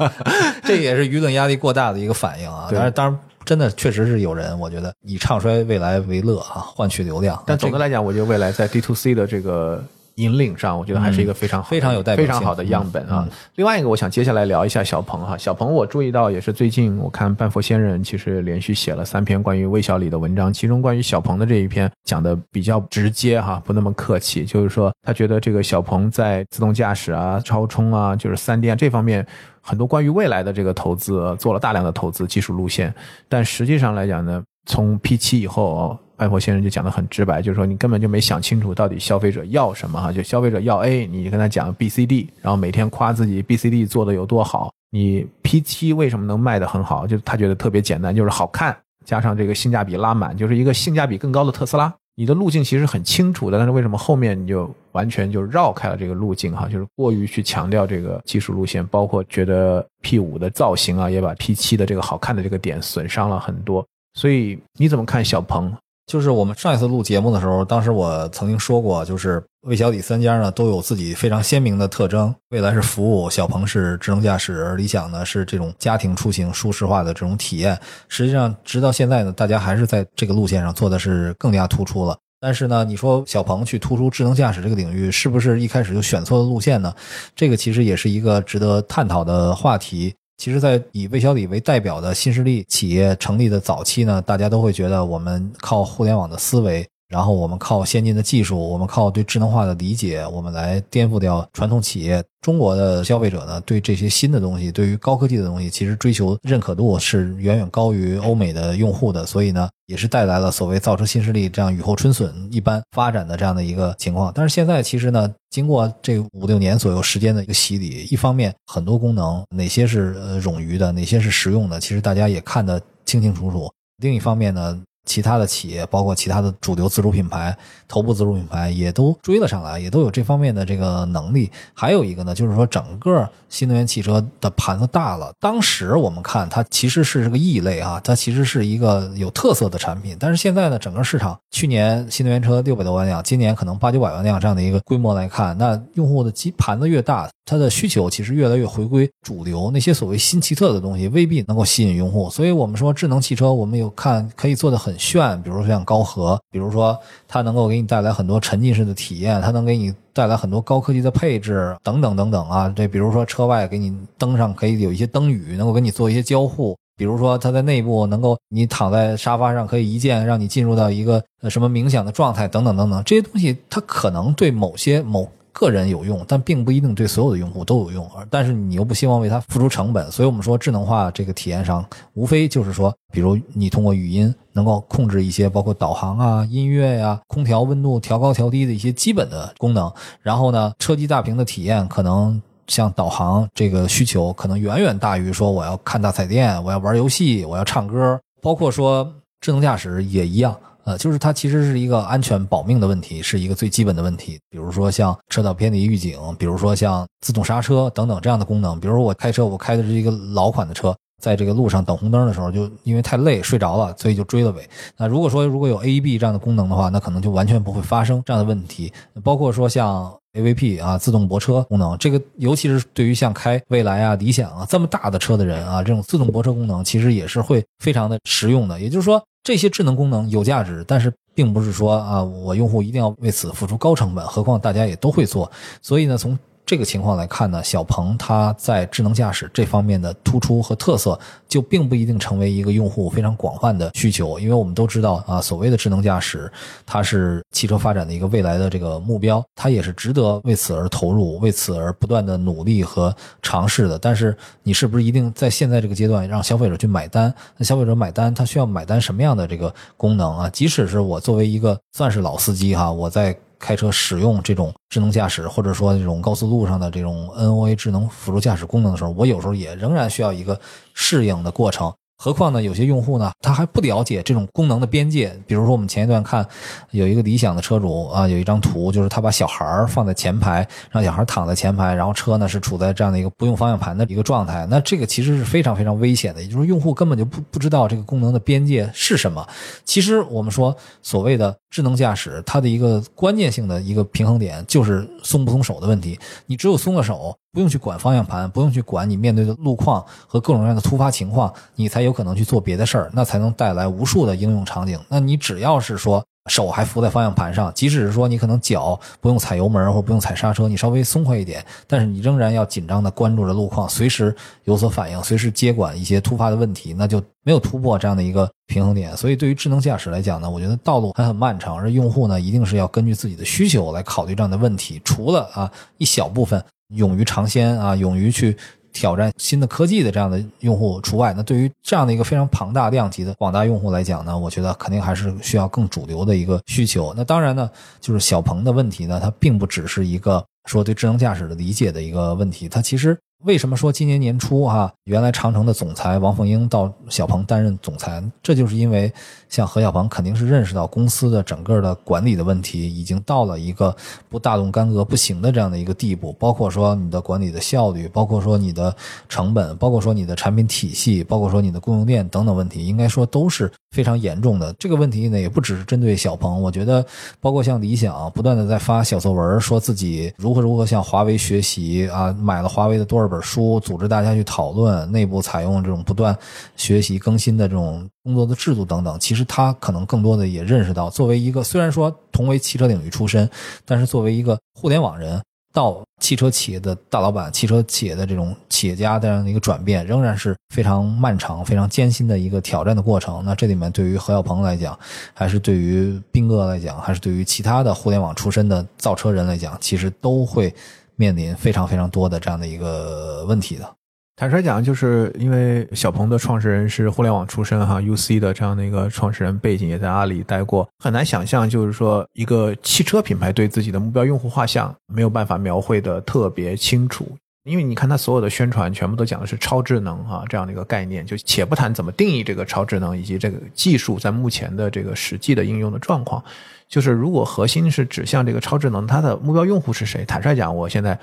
[laughs] 这也是舆论压力过大的一个反应啊。但是，当然，真的确实是有人，我觉得以唱衰未来为乐啊，换取流量。但总的来讲，我觉得未来在 D to C 的这个。引领上，我觉得还是一个非常好非常有代表非常好的样本啊。另外一个，我想接下来聊一下小鹏哈。小鹏，我注意到也是最近，我看半佛仙人其实连续写了三篇关于魏小李的文章，其中关于小鹏的这一篇讲的比较直接哈，不那么客气，就是说他觉得这个小鹏在自动驾驶啊、超充啊、就是三电这方面很多关于未来的这个投资做了大量的投资技术路线，但实际上来讲呢，从 P 七以后。艾佛先生就讲的很直白，就是说你根本就没想清楚到底消费者要什么哈，就消费者要 A，你跟他讲 B、C、D，然后每天夸自己 B、C、D 做的有多好。你 P7 为什么能卖的很好？就他觉得特别简单，就是好看，加上这个性价比拉满，就是一个性价比更高的特斯拉。你的路径其实很清楚的，但是为什么后面你就完全就绕开了这个路径哈？就是过于去强调这个技术路线，包括觉得 P5 的造型啊，也把 P7 的这个好看的这个点损伤了很多。所以你怎么看小鹏？就是我们上一次录节目的时候，当时我曾经说过，就是魏小李三家呢都有自己非常鲜明的特征。未来是服务，小鹏是智能驾驶，而理想呢是这种家庭出行舒适化的这种体验。实际上，直到现在呢，大家还是在这个路线上做的是更加突出了。但是呢，你说小鹏去突出智能驾驶这个领域，是不是一开始就选错了路线呢？这个其实也是一个值得探讨的话题。其实，在以魏小李为代表的新势力企业成立的早期呢，大家都会觉得我们靠互联网的思维然后我们靠先进的技术，我们靠对智能化的理解，我们来颠覆掉传统企业。中国的消费者呢，对这些新的东西，对于高科技的东西，其实追求认可度是远远高于欧美的用户的，所以呢，也是带来了所谓造车新势力这样雨后春笋一般发展的这样的一个情况。但是现在其实呢，经过这五六年左右时间的一个洗礼，一方面很多功能哪些是呃冗余的，哪些是实用的，其实大家也看得清清楚楚。另一方面呢。其他的企业，包括其他的主流自主品牌、头部自主品牌，也都追了上来，也都有这方面的这个能力。还有一个呢，就是说整个新能源汽车的盘子大了。当时我们看它其实是这个异类啊，它其实是一个有特色的产品。但是现在呢，整个市场去年新能源车六百多万辆，今年可能八九百万辆这样的一个规模来看，那用户的基盘子越大。它的需求其实越来越回归主流，那些所谓新奇特的东西未必能够吸引用户。所以，我们说智能汽车，我们有看可以做的很炫，比如说像高和，比如说它能够给你带来很多沉浸式的体验，它能给你带来很多高科技的配置，等等等等啊。这比如说车外给你灯上可以有一些灯语，能够跟你做一些交互；比如说它在内部能够你躺在沙发上可以一键让你进入到一个呃什么冥想的状态，等等等等。这些东西它可能对某些某。个人有用，但并不一定对所有的用户都有用。而但是你又不希望为它付出成本，所以我们说智能化这个体验上，无非就是说，比如你通过语音能够控制一些包括导航啊、音乐呀、空调温度调高调低的一些基本的功能。然后呢，车机大屏的体验可能像导航这个需求，可能远远大于说我要看大彩电、我要玩游戏、我要唱歌，包括说智能驾驶也一样。呃，就是它其实是一个安全保命的问题，是一个最基本的问题。比如说像车道偏离预警，比如说像自动刹车等等这样的功能。比如我开车，我开的是一个老款的车，在这个路上等红灯的时候，就因为太累睡着了，所以就追了尾。那如果说如果有 AEB 这样的功能的话，那可能就完全不会发生这样的问题。包括说像 AVP 啊，自动泊车功能，这个尤其是对于像开蔚来啊、理想啊这么大的车的人啊，这种自动泊车功能其实也是会非常的实用的。也就是说。这些智能功能有价值，但是并不是说啊，我用户一定要为此付出高成本。何况大家也都会做，所以呢，从。这个情况来看呢，小鹏它在智能驾驶这方面的突出和特色，就并不一定成为一个用户非常广泛的需求。因为我们都知道啊，所谓的智能驾驶，它是汽车发展的一个未来的这个目标，它也是值得为此而投入、为此而不断的努力和尝试的。但是，你是不是一定在现在这个阶段让消费者去买单？那消费者买单，他需要买单什么样的这个功能啊？即使是我作为一个算是老司机哈，我在。开车使用这种智能驾驶，或者说这种高速路上的这种 NOA 智能辅助驾驶功能的时候，我有时候也仍然需要一个适应的过程。何况呢？有些用户呢，他还不了解这种功能的边界。比如说，我们前一段看有一个理想的车主啊，有一张图，就是他把小孩放在前排，让小孩躺在前排，然后车呢是处在这样的一个不用方向盘的一个状态。那这个其实是非常非常危险的，也就是用户根本就不不知道这个功能的边界是什么。其实我们说所谓的智能驾驶，它的一个关键性的一个平衡点就是松不松手的问题。你只有松了手。不用去管方向盘，不用去管你面对的路况和各种各样的突发情况，你才有可能去做别的事儿，那才能带来无数的应用场景。那你只要是说手还扶在方向盘上，即使是说你可能脚不用踩油门或不用踩刹车，你稍微松快一点，但是你仍然要紧张的关注着路况，随时有所反应，随时接管一些突发的问题，那就没有突破这样的一个平衡点。所以对于智能驾驶来讲呢，我觉得道路还很漫长，而用户呢一定是要根据自己的需求来考虑这样的问题。除了啊一小部分。勇于尝鲜啊，勇于去挑战新的科技的这样的用户除外。那对于这样的一个非常庞大量级的广大用户来讲呢，我觉得肯定还是需要更主流的一个需求。那当然呢，就是小鹏的问题呢，它并不只是一个说对智能驾驶的理解的一个问题，它其实。为什么说今年年初哈，原来长城的总裁王凤英到小鹏担任总裁？这就是因为像何小鹏肯定是认识到公司的整个的管理的问题已经到了一个不大动干戈不行的这样的一个地步，包括说你的管理的效率，包括说你的成本，包括说你的产品体系，包括说你的供应链等等问题，应该说都是非常严重的。这个问题呢，也不只是针对小鹏，我觉得包括像理想，不断的在发小作文，说自己如何如何向华为学习啊，买了华为的多少。本书组织大家去讨论，内部采用这种不断学习更新的这种工作的制度等等。其实他可能更多的也认识到，作为一个虽然说同为汽车领域出身，但是作为一个互联网人，到汽车企业的大老板、汽车企业的这种企业家这样的一个转变，仍然是非常漫长、非常艰辛的一个挑战的过程。那这里面对于何小鹏来讲，还是对于斌哥来讲，还是对于其他的互联网出身的造车人来讲，其实都会面临非常非常多的这样的一个问题的。坦率讲，就是因为小鹏的创始人是互联网出身哈，UC 的这样的一个创始人背景，也在阿里待过，很难想象，就是说一个汽车品牌对自己的目标用户画像没有办法描绘的特别清楚。因为你看他所有的宣传，全部都讲的是超智能啊这样的一个概念，就且不谈怎么定义这个超智能以及这个技术在目前的这个实际的应用的状况，就是如果核心是指向这个超智能，它的目标用户是谁？坦率讲，我现在。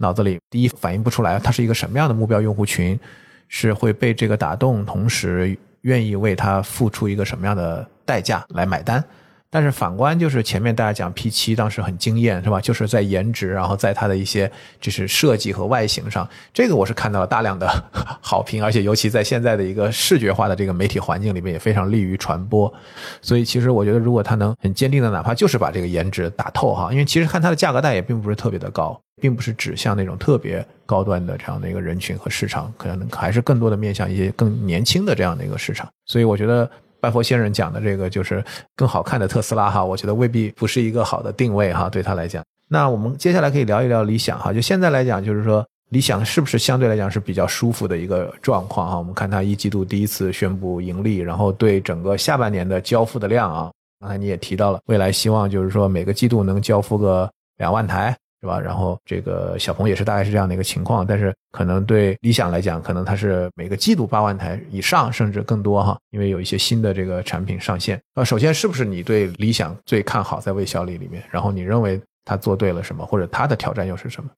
脑子里第一反应不出来，他是一个什么样的目标用户群，是会被这个打动，同时愿意为他付出一个什么样的代价来买单。但是反观就是前面大家讲 P 七当时很惊艳是吧？就是在颜值，然后在它的一些就是设计和外形上，这个我是看到了大量的 [laughs] 好评，而且尤其在现在的一个视觉化的这个媒体环境里面也非常利于传播。所以其实我觉得，如果它能很坚定的，哪怕就是把这个颜值打透哈，因为其实看它的价格带也并不是特别的高，并不是指向那种特别高端的这样的一个人群和市场，可能还是更多的面向一些更年轻的这样的一个市场。所以我觉得。拜佛先生讲的这个就是更好看的特斯拉哈，我觉得未必不是一个好的定位哈，对他来讲。那我们接下来可以聊一聊理想哈，就现在来讲，就是说理想是不是相对来讲是比较舒服的一个状况哈？我们看它一季度第一次宣布盈利，然后对整个下半年的交付的量啊，刚才你也提到了，未来希望就是说每个季度能交付个两万台。是吧？然后这个小鹏也是大概是这样的一个情况，但是可能对理想来讲，可能它是每个季度八万台以上，甚至更多哈，因为有一些新的这个产品上线。啊，首先是不是你对理想最看好在魏小李里面？然后你认为他做对了什么，或者他的挑战又是什么？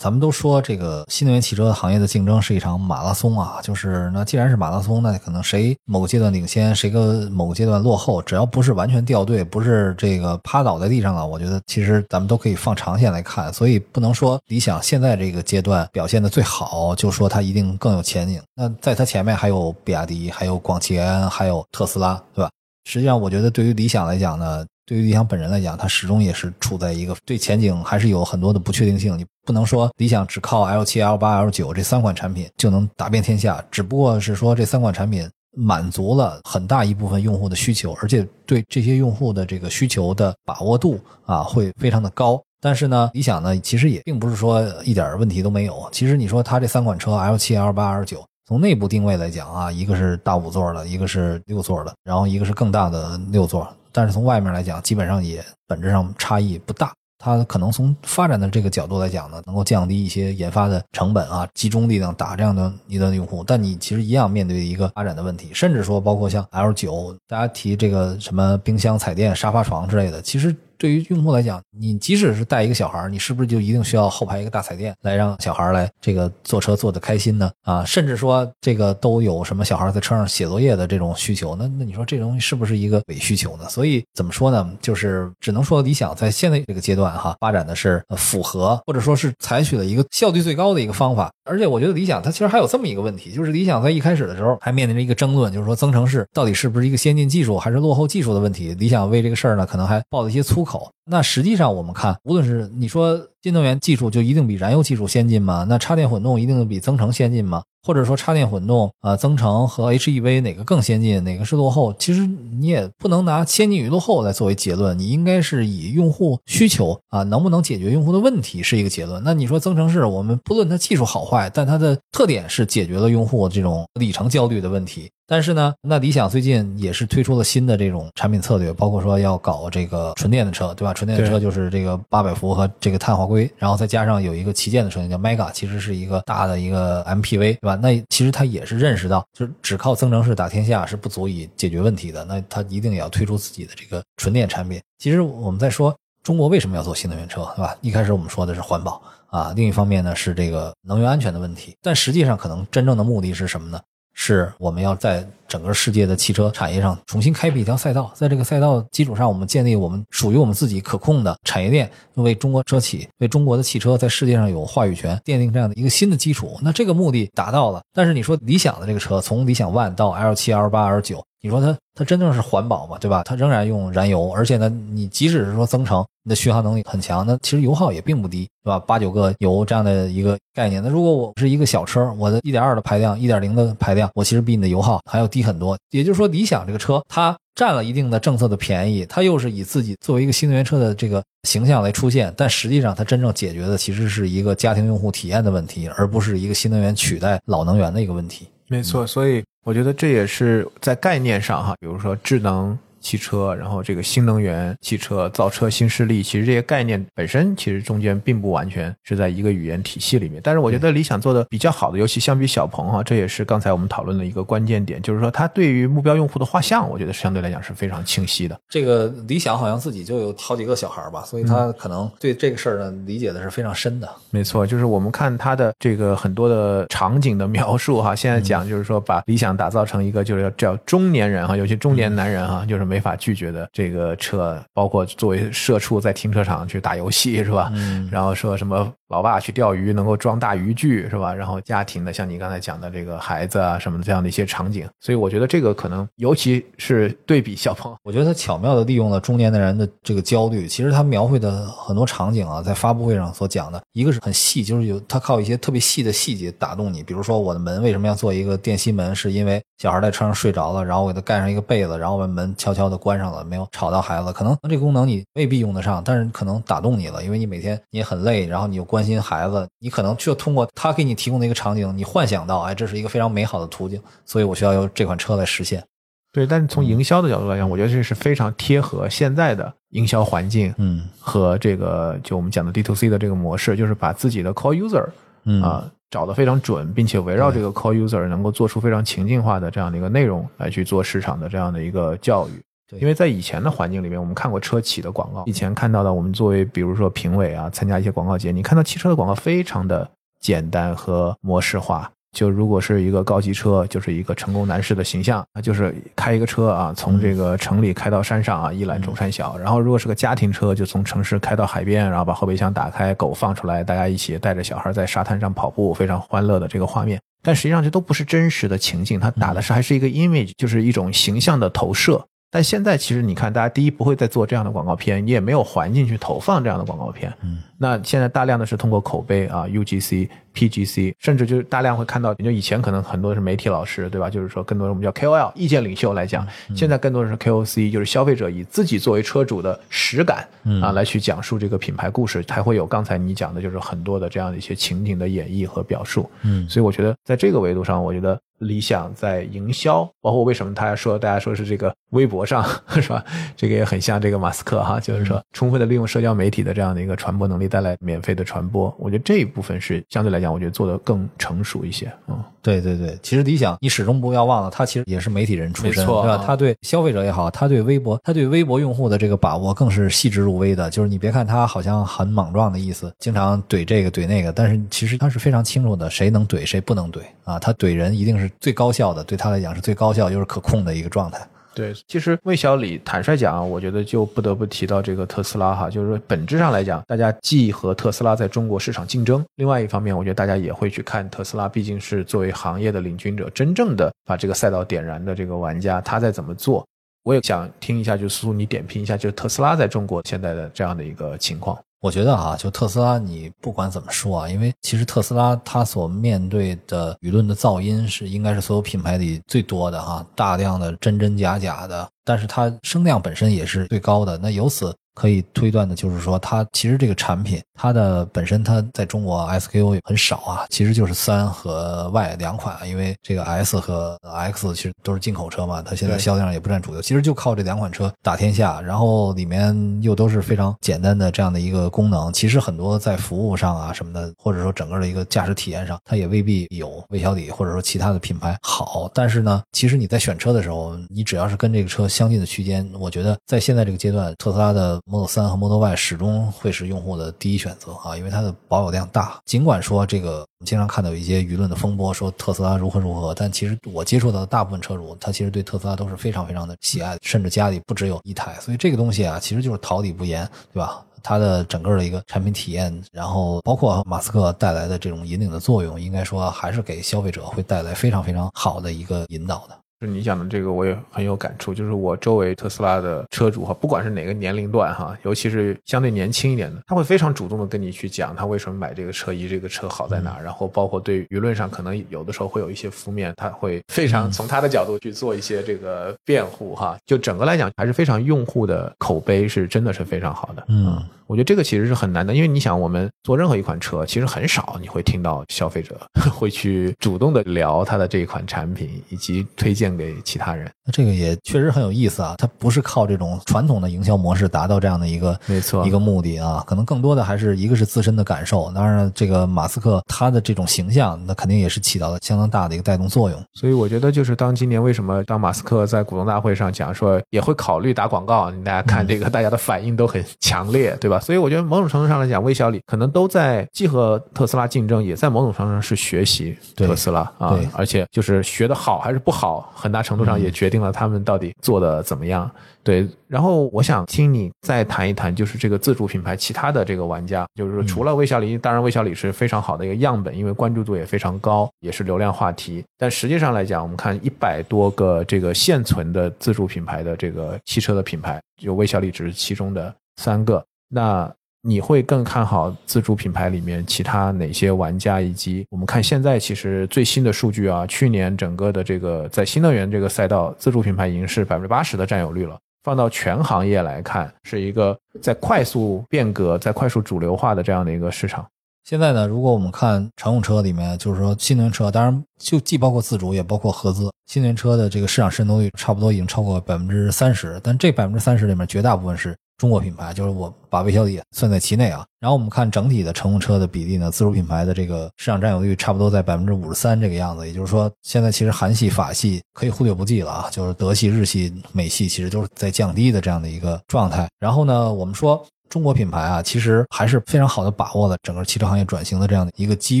咱们都说这个新能源汽车行业的竞争是一场马拉松啊，就是那既然是马拉松，那可能谁某个阶段领先，谁个某个阶段落后，只要不是完全掉队，不是这个趴倒在地上了，我觉得其实咱们都可以放长线来看，所以不能说理想现在这个阶段表现的最好，就说它一定更有前景。那在它前面还有比亚迪，还有广汽，还有特斯拉，对吧？实际上，我觉得对于理想来讲呢。对于理想本人来讲，它始终也是处在一个对前景还是有很多的不确定性。你不能说理想只靠 L 七、L 八、L 九这三款产品就能打遍天下，只不过是说这三款产品满足了很大一部分用户的需求，而且对这些用户的这个需求的把握度啊会非常的高。但是呢，理想呢其实也并不是说一点问题都没有。其实你说它这三款车 L 七、L 八、L 九，从内部定位来讲啊，一个是大五座的，一个是六座的，然后一个是更大的六座。但是从外面来讲，基本上也本质上差异不大。它可能从发展的这个角度来讲呢，能够降低一些研发的成本啊，集中力量打这样的一个用户。但你其实一样面对一个发展的问题，甚至说包括像 L 九，大家提这个什么冰箱、彩电、沙发床之类的，其实。对于用户来讲，你即使是带一个小孩你是不是就一定需要后排一个大彩电来让小孩来这个坐车坐得开心呢？啊，甚至说这个都有什么小孩在车上写作业的这种需求？那那你说这东西是不是一个伪需求呢？所以怎么说呢？就是只能说理想在现在这个阶段哈，发展的是符合或者说是采取了一个效率最高的一个方法。而且我觉得理想它其实还有这么一个问题，就是理想在一开始的时候还面临着一个争论，就是说增程式到底是不是一个先进技术还是落后技术的问题。理想为这个事儿呢，可能还爆了一些粗口。那实际上，我们看，无论是你说新能源技术就一定比燃油技术先进吗？那插电混动一定比增程先进吗？或者说插电混动啊，增程和 HEV 哪个更先进，哪个是落后？其实你也不能拿先进与落后来作为结论，你应该是以用户需求啊，能不能解决用户的问题是一个结论。那你说增程式，我们不论它技术好坏，但它的特点是解决了用户这种里程焦虑的问题。但是呢，那理想最近也是推出了新的这种产品策略，包括说要搞这个纯电的车，对吧？纯电的车就是这个八百伏和这个碳化硅，然后再加上有一个旗舰的车型叫 Mega，其实是一个大的一个 MPV，对吧？那其实它也是认识到，就是只靠增程式打天下是不足以解决问题的，那它一定也要推出自己的这个纯电产品。其实我们在说中国为什么要做新能源车，对吧？一开始我们说的是环保啊，另一方面呢是这个能源安全的问题，但实际上可能真正的目的是什么呢？是我们要在整个世界的汽车产业上重新开辟一条赛道，在这个赛道基础上，我们建立我们属于我们自己可控的产业链，为中国车企、为中国的汽车在世界上有话语权奠定这样的一个新的基础。那这个目的达到了，但是你说理想的这个车，从理想 ONE 到 L 七、L 八、L 九。你说它它真正是环保吗？对吧？它仍然用燃油，而且呢，你即使是说增程，你的续航能力很强，那其实油耗也并不低，对吧？八九个油这样的一个概念。那如果我是一个小车，我的一点二的排量、一点零的排量，我其实比你的油耗还要低很多。也就是说，理想这个车它占了一定的政策的便宜，它又是以自己作为一个新能源车的这个形象来出现，但实际上它真正解决的其实是一个家庭用户体验的问题，而不是一个新能源取代老能源的一个问题。没错，所以。我觉得这也是在概念上哈，比如说智能。汽车，然后这个新能源汽车造车新势力，其实这些概念本身其实中间并不完全是在一个语言体系里面。但是我觉得理想做的比较好的，尤其相比小鹏哈，这也是刚才我们讨论的一个关键点，就是说它对于目标用户的画像，我觉得相对来讲是非常清晰的。这个理想好像自己就有好几个小孩吧，所以他可能对这个事儿呢理解的是非常深的。没错，就是我们看他的这个很多的场景的描述哈，现在讲就是说把理想打造成一个就是叫中年人哈，尤其中年男人哈，就是没法拒绝的这个车，包括作为社畜在停车场去打游戏是吧？嗯，然后说什么老爸去钓鱼能够装大渔具是吧？然后家庭的像你刚才讲的这个孩子啊什么的这样的一些场景，所以我觉得这个可能尤其是对比小鹏，我觉得他巧妙的利用了中年的人的这个焦虑。其实他描绘的很多场景啊，在发布会上所讲的一个是很细，就是有他靠一些特别细的细节打动你。比如说我的门为什么要做一个电吸门，是因为小孩在车上睡着了，然后我给他盖上一个被子，然后把门悄悄的关上了，没有。吵到孩子，可能这个功能你未必用得上，但是可能打动你了，因为你每天你也很累，然后你又关心孩子，你可能就通过他给你提供的一个场景，你幻想到，哎，这是一个非常美好的途径，所以我需要用这款车来实现。对，但是从营销的角度来讲，我觉得这是非常贴合现在的营销环境，嗯，和这个就我们讲的 D to C 的这个模式，就是把自己的 Core User，嗯啊。找的非常准，并且围绕这个 core user 能够做出非常情境化的这样的一个内容来去做市场的这样的一个教育。因为在以前的环境里面，我们看过车企的广告，以前看到的，我们作为比如说评委啊，参加一些广告节，你看到汽车的广告非常的简单和模式化。就如果是一个高级车，就是一个成功男士的形象，那就是开一个车啊，从这个城里开到山上啊，一览众山小。然后如果是个家庭车，就从城市开到海边，然后把后备箱打开，狗放出来，大家一起带着小孩在沙滩上跑步，非常欢乐的这个画面。但实际上这都不是真实的情境，它打的是还是一个 image，就是一种形象的投射。但现在其实你看，大家第一不会再做这样的广告片，你也没有环境去投放这样的广告片。嗯，那现在大量的是通过口碑啊，UGC。PGC，甚至就是大量会看到，就以前可能很多是媒体老师，对吧？就是说更多的我们叫 KOL 意见领袖来讲，现在更多的是 KOC，就是消费者以自己作为车主的实感啊来去讲述这个品牌故事，才会有刚才你讲的，就是很多的这样的一些情景的演绎和表述。嗯，所以我觉得在这个维度上，我觉得理想在营销，包括为什么他说大家说是这个微博上 [laughs] 是吧？这个也很像这个马斯克哈，就是说充分的利用社交媒体的这样的一个传播能力，带来免费的传播。我觉得这一部分是相对来。讲，我觉得做的更成熟一些。嗯，对对对，其实理想，你始终不要忘了，他其实也是媒体人出身，对吧？他对消费者也好，他对微博，他对微博用户的这个把握更是细致入微的。就是你别看他好像很莽撞的意思，经常怼这个怼那个，但是其实他是非常清楚的，谁能怼，谁不能怼啊。他怼人一定是最高效的，对他来讲是最高效又是可控的一个状态。对，其实魏小李坦率讲，我觉得就不得不提到这个特斯拉哈，就是说本质上来讲，大家既和特斯拉在中国市场竞争，另外一方面，我觉得大家也会去看特斯拉，毕竟是作为行业的领军者，真正的把这个赛道点燃的这个玩家，他在怎么做？我也想听一下，就苏苏你点评一下，就是特斯拉在中国现在的这样的一个情况。我觉得啊，就特斯拉，你不管怎么说啊，因为其实特斯拉它所面对的舆论的噪音是应该是所有品牌里最多的哈，大量的真真假假的，但是它声量本身也是最高的。那由此。可以推断的就是说，它其实这个产品，它的本身它在中国 SKU 很少啊，其实就是三和 Y 两款，因为这个 S 和 X 其实都是进口车嘛，它现在销量也不占主流，其实就靠这两款车打天下，然后里面又都是非常简单的这样的一个功能，其实很多在服务上啊什么的，或者说整个的一个驾驶体验上，它也未必有魏小李或者说其他的品牌好，但是呢，其实你在选车的时候，你只要是跟这个车相近的区间，我觉得在现在这个阶段，特斯拉的 Model 3和 Model Y 始终会是用户的第一选择啊，因为它的保有量大。尽管说这个，我们经常看到有一些舆论的风波，说特斯拉如何如何，但其实我接触到的大部分车主，他其实对特斯拉都是非常非常的喜爱，甚至家里不只有一台。所以这个东西啊，其实就是桃李不言，对吧？它的整个的一个产品体验，然后包括马斯克带来的这种引领的作用，应该说还是给消费者会带来非常非常好的一个引导的。就是你讲的这个，我也很有感触。就是我周围特斯拉的车主哈，不管是哪个年龄段哈，尤其是相对年轻一点的，他会非常主动的跟你去讲他为什么买这个车，以这个车好在哪儿。然后包括对舆论上可能有的时候会有一些负面，他会非常从他的角度去做一些这个辩护哈。就整个来讲，还是非常用户的口碑是真的是非常好的。嗯，我觉得这个其实是很难的，因为你想，我们做任何一款车，其实很少你会听到消费者 [laughs] 会去主动的聊他的这一款产品，以及推荐给其他人。那这个也确实很有意思啊，它不是靠这种传统的营销模式达到这样的一个没错一个目的啊，可能更多的还是一个是自身的感受，当然这个马斯克他的这种形象，那肯定也是起到了相当大的一个带动作用。所以我觉得，就是当今年为什么当马斯克在股东大会上讲说也会考虑打广告，大家看这个，大家的反应都很强烈，对吧？所以我觉得某种程度上来讲，微小李可能都在既和特斯拉竞争，也在某种程度上是学习特斯拉啊，而且就是学的好还是不好，很大程度上也决定了他们到底做的怎么样。对，然后我想听你再谈一谈，就是这个自主品牌其他的这个玩家，就是说除了魏小李，当然魏小李是非常好的一个样本，因为关注度也非常高，也是流量话题。但实际上来讲，我们看一百多个这个现存的自主品牌的这个汽车的品牌，就魏小李只是其中的三个。那你会更看好自主品牌里面其他哪些玩家？以及我们看现在其实最新的数据啊，去年整个的这个在新能源这个赛道，自主品牌已经是百分之八十的占有率了。放到全行业来看，是一个在快速变革、在快速主流化的这样的一个市场。现在呢，如果我们看乘用车里面，就是说新能源车，当然就既包括自主，也包括合资。新能源车的这个市场渗透率差不多已经超过百分之三十，但这百分之三十里面绝大部分是。中国品牌就是我把微小李算在其内啊，然后我们看整体的乘用车的比例呢，自主品牌的这个市场占有率差不多在百分之五十三这个样子，也就是说，现在其实韩系、法系可以忽略不计了啊，就是德系、日系、美系其实都是在降低的这样的一个状态。然后呢，我们说。中国品牌啊，其实还是非常好的把握了整个汽车行业转型的这样的一个机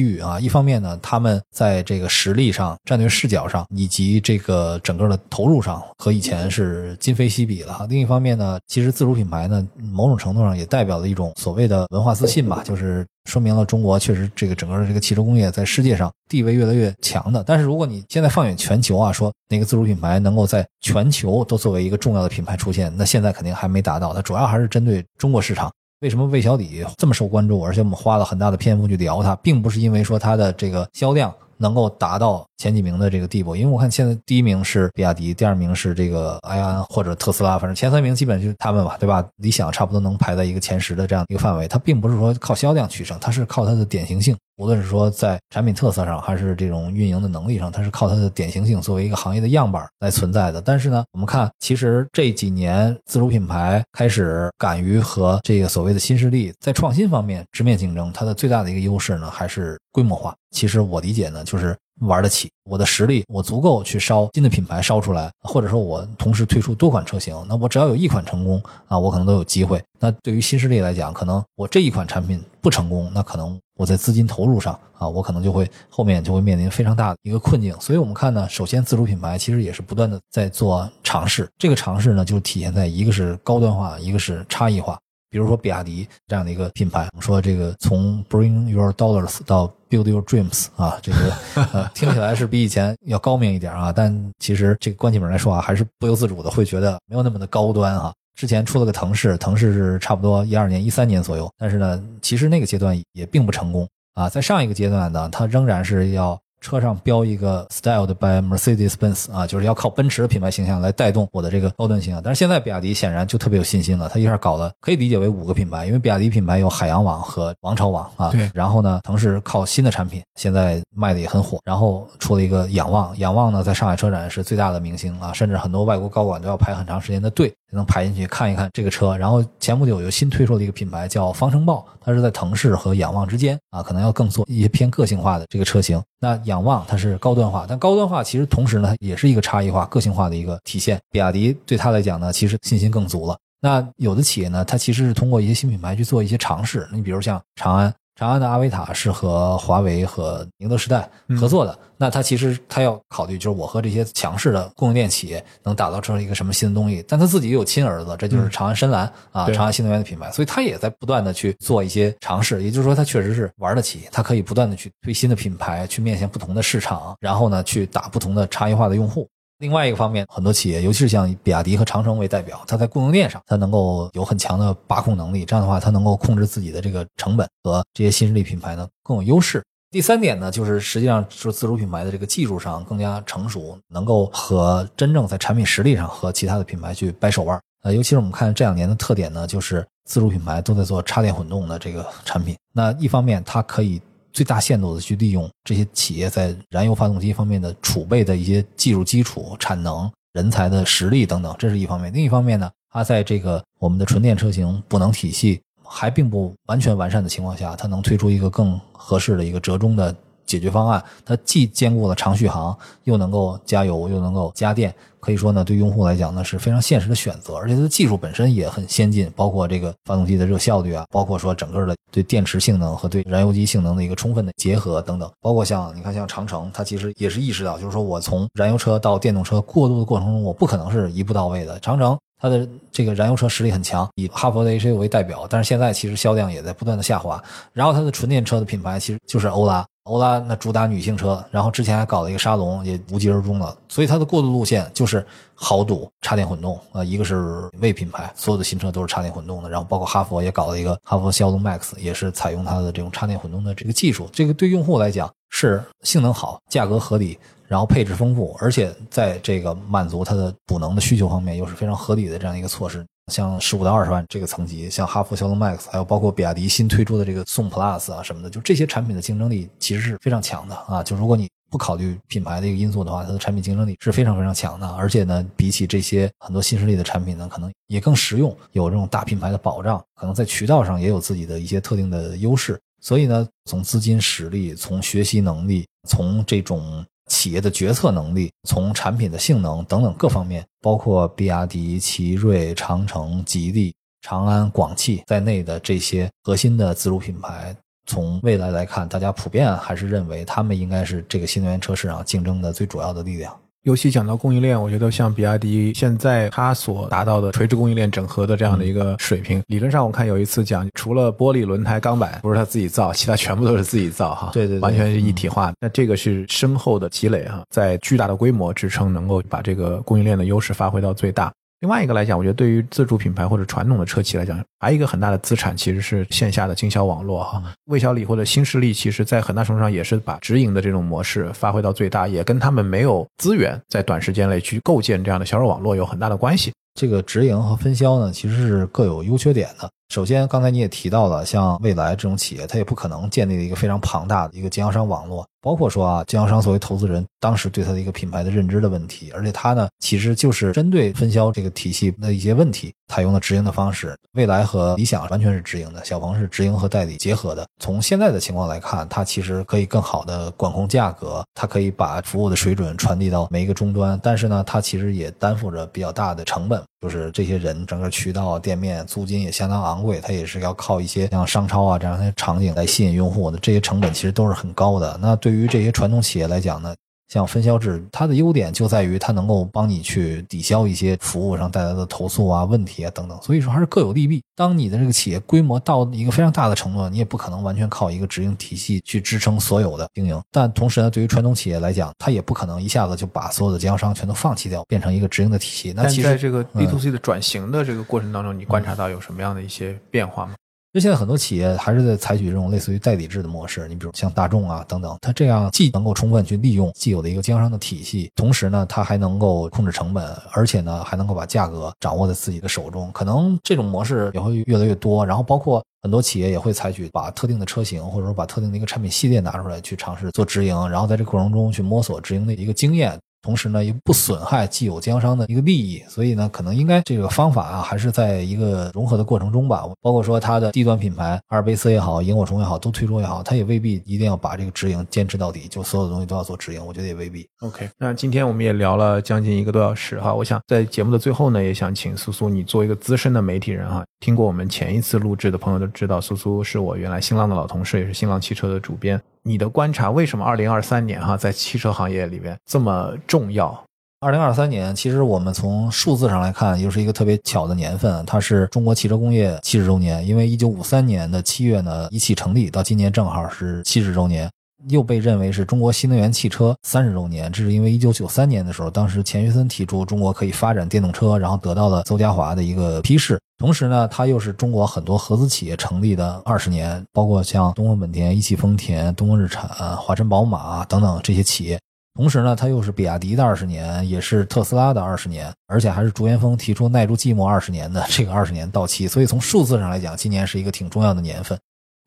遇啊。一方面呢，他们在这个实力上、战略视角上，以及这个整个的投入上，和以前是今非昔比了。另一方面呢，其实自主品牌呢，某种程度上也代表了一种所谓的文化自信吧，就是。说明了中国确实这个整个的这个汽车工业在世界上地位越来越强的。但是如果你现在放眼全球啊，说哪个自主品牌能够在全球都作为一个重要的品牌出现，那现在肯定还没达到。它主要还是针对中国市场。为什么魏小李这么受关注？而且我们花了很大的篇幅去聊它，并不是因为说它的这个销量。能够达到前几名的这个地步，因为我看现在第一名是比亚迪，第二名是这个埃安或者特斯拉，反正前三名基本就是他们吧，对吧？理想差不多能排在一个前十的这样一个范围。它并不是说靠销量取胜，它是靠它的典型性，无论是说在产品特色上，还是这种运营的能力上，它是靠它的典型性作为一个行业的样板来存在的。但是呢，我们看其实这几年自主品牌开始敢于和这个所谓的新势力在创新方面直面竞争，它的最大的一个优势呢，还是规模化。其实我理解呢，就是玩得起，我的实力我足够去烧新的品牌烧出来，或者说我同时推出多款车型，那我只要有一款成功啊，我可能都有机会。那对于新势力来讲，可能我这一款产品不成功，那可能我在资金投入上啊，我可能就会后面就会面临非常大的一个困境。所以我们看呢，首先自主品牌其实也是不断的在做尝试，这个尝试呢就体现在一个是高端化，一个是差异化。比如说比亚迪这样的一个品牌，我们说这个从 Bring Your Dollars 到 Build Your Dreams 啊，这个听起来是比以前要高明一点啊，但其实这个关起门来说啊，还是不由自主的会觉得没有那么的高端啊。之前出了个腾势，腾势是差不多一二年、一三年左右，但是呢，其实那个阶段也并不成功啊。在上一个阶段呢，它仍然是要。车上标一个 Styled by Mercedes-Benz 啊，就是要靠奔驰的品牌形象来带动我的这个高端形象。但是现在比亚迪显然就特别有信心了，他一下搞了，可以理解为五个品牌，因为比亚迪品牌有海洋网和王朝网啊。对。然后呢，腾势靠新的产品，现在卖的也很火。然后出了一个仰望，仰望呢在上海车展是最大的明星啊，甚至很多外国高管都要排很长时间的队才能排进去看一看这个车。然后前不久又新推出了一个品牌叫方程豹，它是在腾势和仰望之间啊，可能要更做一些偏个性化的这个车型。那仰望它是高端化，但高端化其实同时呢，也是一个差异化、个性化的一个体现。比亚迪对它来讲呢，其实信心更足了。那有的企业呢，它其实是通过一些新品牌去做一些尝试。你比如像长安，长安的阿维塔是和华为和宁德时代合作的。那它其实它要考虑，就是我和这些强势的供应链企业能打造成一个什么新的东西。但他自己有亲儿子，这就是长安深蓝啊，长安新能源的品牌，所以他也在不断的去做一些尝试。也就是说，他确实是玩得起，他可以不断的去推新的品牌，去面向不同的市场，然后呢，去打不同的差异化的用户。另外一个方面，很多企业，尤其是像比亚迪和长城为代表，它在供应链上，它能够有很强的把控能力。这样的话，它能够控制自己的这个成本，和这些新势力品牌呢更有优势。第三点呢，就是实际上说自主品牌的这个技术上更加成熟，能够和真正在产品实力上和其他的品牌去掰手腕。呃，尤其是我们看这两年的特点呢，就是自主品牌都在做插电混动的这个产品。那一方面，它可以。最大限度的去利用这些企业在燃油发动机方面的储备的一些技术基础、产能、人才的实力等等，这是一方面。另一方面呢，它在这个我们的纯电车型补能体系还并不完全完善的情况下，它能推出一个更合适的一个折中的。解决方案，它既兼顾了长续航，又能够加油，又能够加电，可以说呢，对用户来讲呢是非常现实的选择。而且它的技术本身也很先进，包括这个发动机的热效率啊，包括说整个的对电池性能和对燃油机性能的一个充分的结合等等。包括像你看，像长城，它其实也是意识到，就是说我从燃油车到电动车过渡的过程中，我不可能是一步到位的。长城它的这个燃油车实力很强，以哈弗的 H 六为代表，但是现在其实销量也在不断的下滑。然后它的纯电车的品牌其实就是欧拉。欧拉那主打女性车，然后之前还搞了一个沙龙，也无疾而终了。所以它的过渡路线就是豪赌插电混动啊，一个是为品牌，所有的新车都是插电混动的。然后包括哈弗也搞了一个哈弗枭龙 Max，也是采用它的这种插电混动的这个技术。这个对用户来讲是性能好、价格合理，然后配置丰富，而且在这个满足它的补能的需求方面又是非常合理的这样一个措施。像十五到二十万这个层级，像哈弗枭龙 Max，还有包括比亚迪新推出的这个宋 Plus 啊什么的，就这些产品的竞争力其实是非常强的啊。就如果你不考虑品牌的一个因素的话，它的产品竞争力是非常非常强的。而且呢，比起这些很多新势力的产品呢，可能也更实用，有这种大品牌的保障，可能在渠道上也有自己的一些特定的优势。所以呢，从资金实力、从学习能力、从这种。企业的决策能力，从产品的性能等等各方面，包括比亚迪、奇瑞、长城、吉利、长安、广汽在内的这些核心的自主品牌，从未来来看，大家普遍还是认为他们应该是这个新能源车市场竞争的最主要的力量。尤其讲到供应链，我觉得像比亚迪现在它所达到的垂直供应链整合的这样的一个水平，理论上我看有一次讲，除了玻璃、轮胎、钢板不是它自己造，其他全部都是自己造哈。对对，完全是一体化。那这个是深厚的积累哈，在巨大的规模支撑，能够把这个供应链的优势发挥到最大。另外一个来讲，我觉得对于自主品牌或者传统的车企来讲，还有一个很大的资产其实是线下的经销网络哈。魏小李或者新势力，其实在很大程度上也是把直营的这种模式发挥到最大，也跟他们没有资源在短时间内去构建这样的销售网络有很大的关系。这个直营和分销呢，其实是各有优缺点的。首先，刚才你也提到了，像蔚来这种企业，它也不可能建立一个非常庞大的一个经销商网络。包括说啊，经销商作为投资人，当时对他的一个品牌的认知的问题，而且他呢，其实就是针对分销这个体系的一些问题，采用了直营的方式。蔚来和理想完全是直营的，小鹏是直营和代理结合的。从现在的情况来看，它其实可以更好的管控价格，它可以把服务的水准传递到每一个终端。但是呢，它其实也担负着比较大的成本，就是这些人整个渠道、店面租金也相当昂贵，他也是要靠一些像商超啊这样的场景来吸引用户的，这些成本其实都是很高的。那对于这些传统企业来讲呢，像分销制，它的优点就在于它能够帮你去抵消一些服务上带来的投诉啊、问题啊等等。所以说还是各有利弊。当你的这个企业规模到一个非常大的程度，你也不可能完全靠一个直营体系去支撑所有的经营。但同时呢，对于传统企业来讲，它也不可能一下子就把所有的经销商全都放弃掉，变成一个直营的体系。那其实在这个 B to C 的转型的这个过程当中，你观察到有什么样的一些变化吗？就现在很多企业还是在采取这种类似于代理制的模式，你比如像大众啊等等，它这样既能够充分去利用既有的一个经销商的体系，同时呢，它还能够控制成本，而且呢，还能够把价格掌握在自己的手中。可能这种模式也会越来越多，然后包括很多企业也会采取把特定的车型或者说把特定的一个产品系列拿出来去尝试做直营，然后在这过程中去摸索直营的一个经验。同时呢又不损害既有经销商的一个利益，所以呢可能应该这个方法啊还是在一个融合的过程中吧。包括说它的低端品牌阿尔卑斯也好，萤火虫也好，都推出也好，它也未必一定要把这个直营坚持到底，就所有的东西都要做直营，我觉得也未必。OK，那今天我们也聊了将近一个多小时哈，我想在节目的最后呢，也想请苏苏，你做一个资深的媒体人哈，听过我们前一次录制的朋友都知道，苏苏是我原来新浪的老同事，也是新浪汽车的主编。你的观察，为什么二零二三年哈在汽车行业里面这么重要？二零二三年，其实我们从数字上来看，又是一个特别巧的年份，它是中国汽车工业七十周年。因为一九五三年的七月呢，一汽成立，到今年正好是七十周年，又被认为是中国新能源汽车三十周年。这是因为一九九三年的时候，当时钱学森提出中国可以发展电动车，然后得到了邹家华的一个批示。同时呢，它又是中国很多合资企业成立的二十年，包括像东风本田、一汽丰田、东风日产、华晨宝马等等这些企业。同时呢，它又是比亚迪的二十年，也是特斯拉的二十年，而且还是朱元峰提出耐住寂寞二十年的这个二十年到期。所以从数字上来讲，今年是一个挺重要的年份。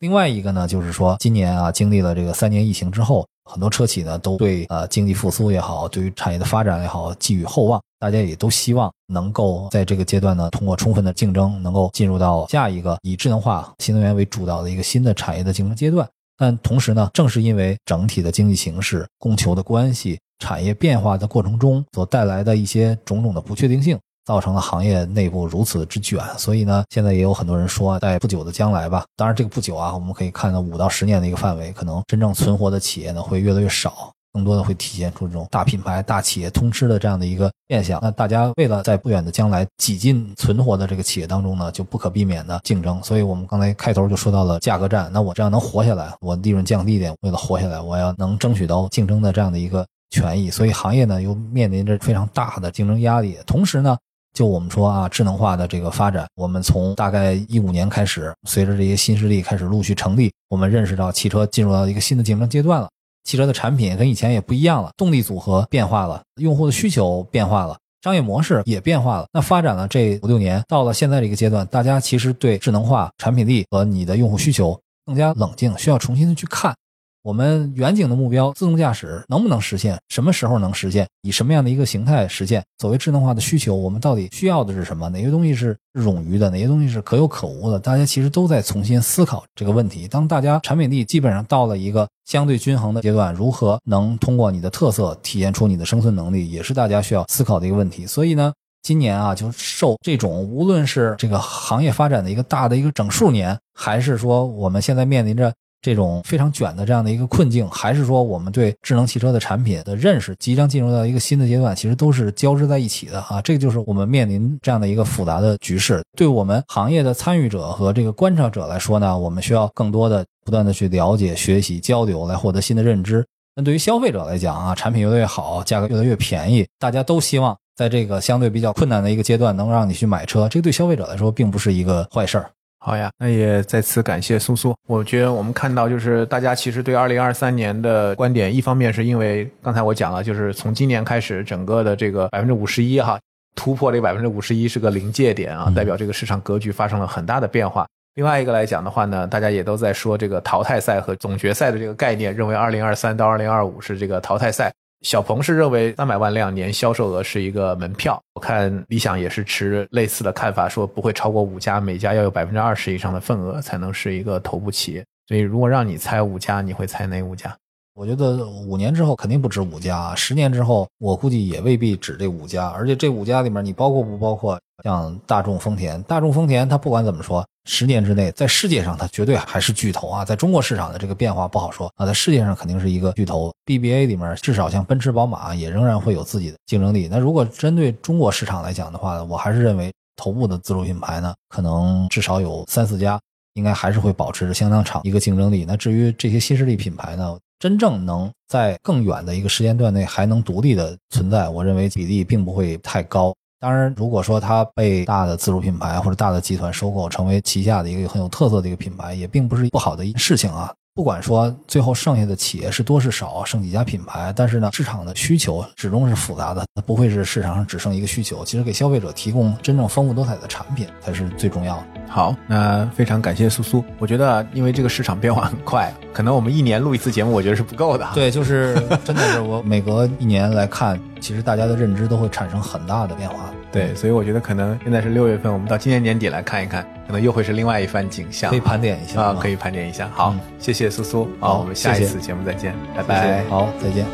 另外一个呢，就是说今年啊，经历了这个三年疫情之后，很多车企呢都对呃经济复苏也好，对于产业的发展也好寄予厚望。大家也都希望能够在这个阶段呢，通过充分的竞争，能够进入到下一个以智能化、新能源为主导的一个新的产业的竞争阶段。但同时呢，正是因为整体的经济形势、供求的关系、产业变化的过程中所带来的一些种种的不确定性，造成了行业内部如此之卷。所以呢，现在也有很多人说，在不久的将来吧，当然这个不久啊，我们可以看到五到十年的一个范围，可能真正存活的企业呢会越来越少。更多的会体现出这种大品牌、大企业通吃的这样的一个现象。那大家为了在不远的将来挤进存活的这个企业当中呢，就不可避免的竞争。所以我们刚才开头就说到了价格战。那我这样能活下来，我利润降低一点，为了活下来，我要能争取到竞争的这样的一个权益。所以行业呢又面临着非常大的竞争压力。同时呢，就我们说啊，智能化的这个发展，我们从大概一五年开始，随着这些新势力开始陆续成立，我们认识到汽车进入到一个新的竞争阶段了。汽车的产品跟以前也不一样了，动力组合变化了，用户的需求变化了，商业模式也变化了。那发展了这五六年，到了现在这个阶段，大家其实对智能化、产品力和你的用户需求更加冷静，需要重新的去看。我们远景的目标，自动驾驶能不能实现？什么时候能实现？以什么样的一个形态实现？所谓智能化的需求，我们到底需要的是什么？哪些东西是冗余的？哪些东西是可有可无的？大家其实都在重新思考这个问题。当大家产品力基本上到了一个相对均衡的阶段，如何能通过你的特色体现出你的生存能力，也是大家需要思考的一个问题。所以呢，今年啊，就受这种无论是这个行业发展的一个大的一个整数年，还是说我们现在面临着。这种非常卷的这样的一个困境，还是说我们对智能汽车的产品的认识即将进入到一个新的阶段，其实都是交织在一起的啊。这个就是我们面临这样的一个复杂的局势。对我们行业的参与者和这个观察者来说呢，我们需要更多的不断的去了解、学习、交流，来获得新的认知。那对于消费者来讲啊，产品越来越好，价格越来越便宜，大家都希望在这个相对比较困难的一个阶段能让你去买车，这个对消费者来说并不是一个坏事儿。好呀，那也再次感谢苏苏。我觉得我们看到，就是大家其实对二零二三年的观点，一方面是因为刚才我讲了，就是从今年开始，整个的这个百分之五十一哈，突破这个百分之五十一是个临界点啊，代表这个市场格局发生了很大的变化。另外一个来讲的话呢，大家也都在说这个淘汰赛和总决赛的这个概念，认为二零二三到二零二五是这个淘汰赛。小鹏是认为三百万辆年销售额是一个门票，我看理想也是持类似的看法，说不会超过五家，每家要有百分之二十以上的份额才能是一个头部企业。所以如果让你猜五家，你会猜哪五家？我觉得五年之后肯定不止五家，十年之后我估计也未必止这五家，而且这五家里面你包括不包括像大众、丰田？大众、丰田它不管怎么说。十年之内，在世界上它绝对还是巨头啊！在中国市场的这个变化不好说啊，在世界上肯定是一个巨头。BBA 里面至少像奔驰、宝马也仍然会有自己的竞争力。那如果针对中国市场来讲的话，我还是认为头部的自主品牌呢，可能至少有三四家，应该还是会保持着相当长一个竞争力。那至于这些新势力品牌呢，真正能在更远的一个时间段内还能独立的存在，我认为比例并不会太高。当然，如果说它被大的自主品牌或者大的集团收购，成为旗下的一个很有特色的一个品牌，也并不是不好的一事情啊。不管说最后剩下的企业是多是少，剩几家品牌，但是呢，市场的需求始终是复杂的，它不会是市场上只剩一个需求。其实给消费者提供真正丰富多彩的产品才是最重要的。好，那非常感谢苏苏。我觉得，因为这个市场变化很快，可能我们一年录一次节目，我觉得是不够的。对，就是真的是我每隔一年来看。其实大家的认知都会产生很大的变化。对，所以我觉得可能现在是六月份，我们到今年年底来看一看，可能又会是另外一番景象。可以盘点一下啊，可以盘点一下。好，谢谢苏苏。好，我们下一次节目再见，拜拜。好，再见。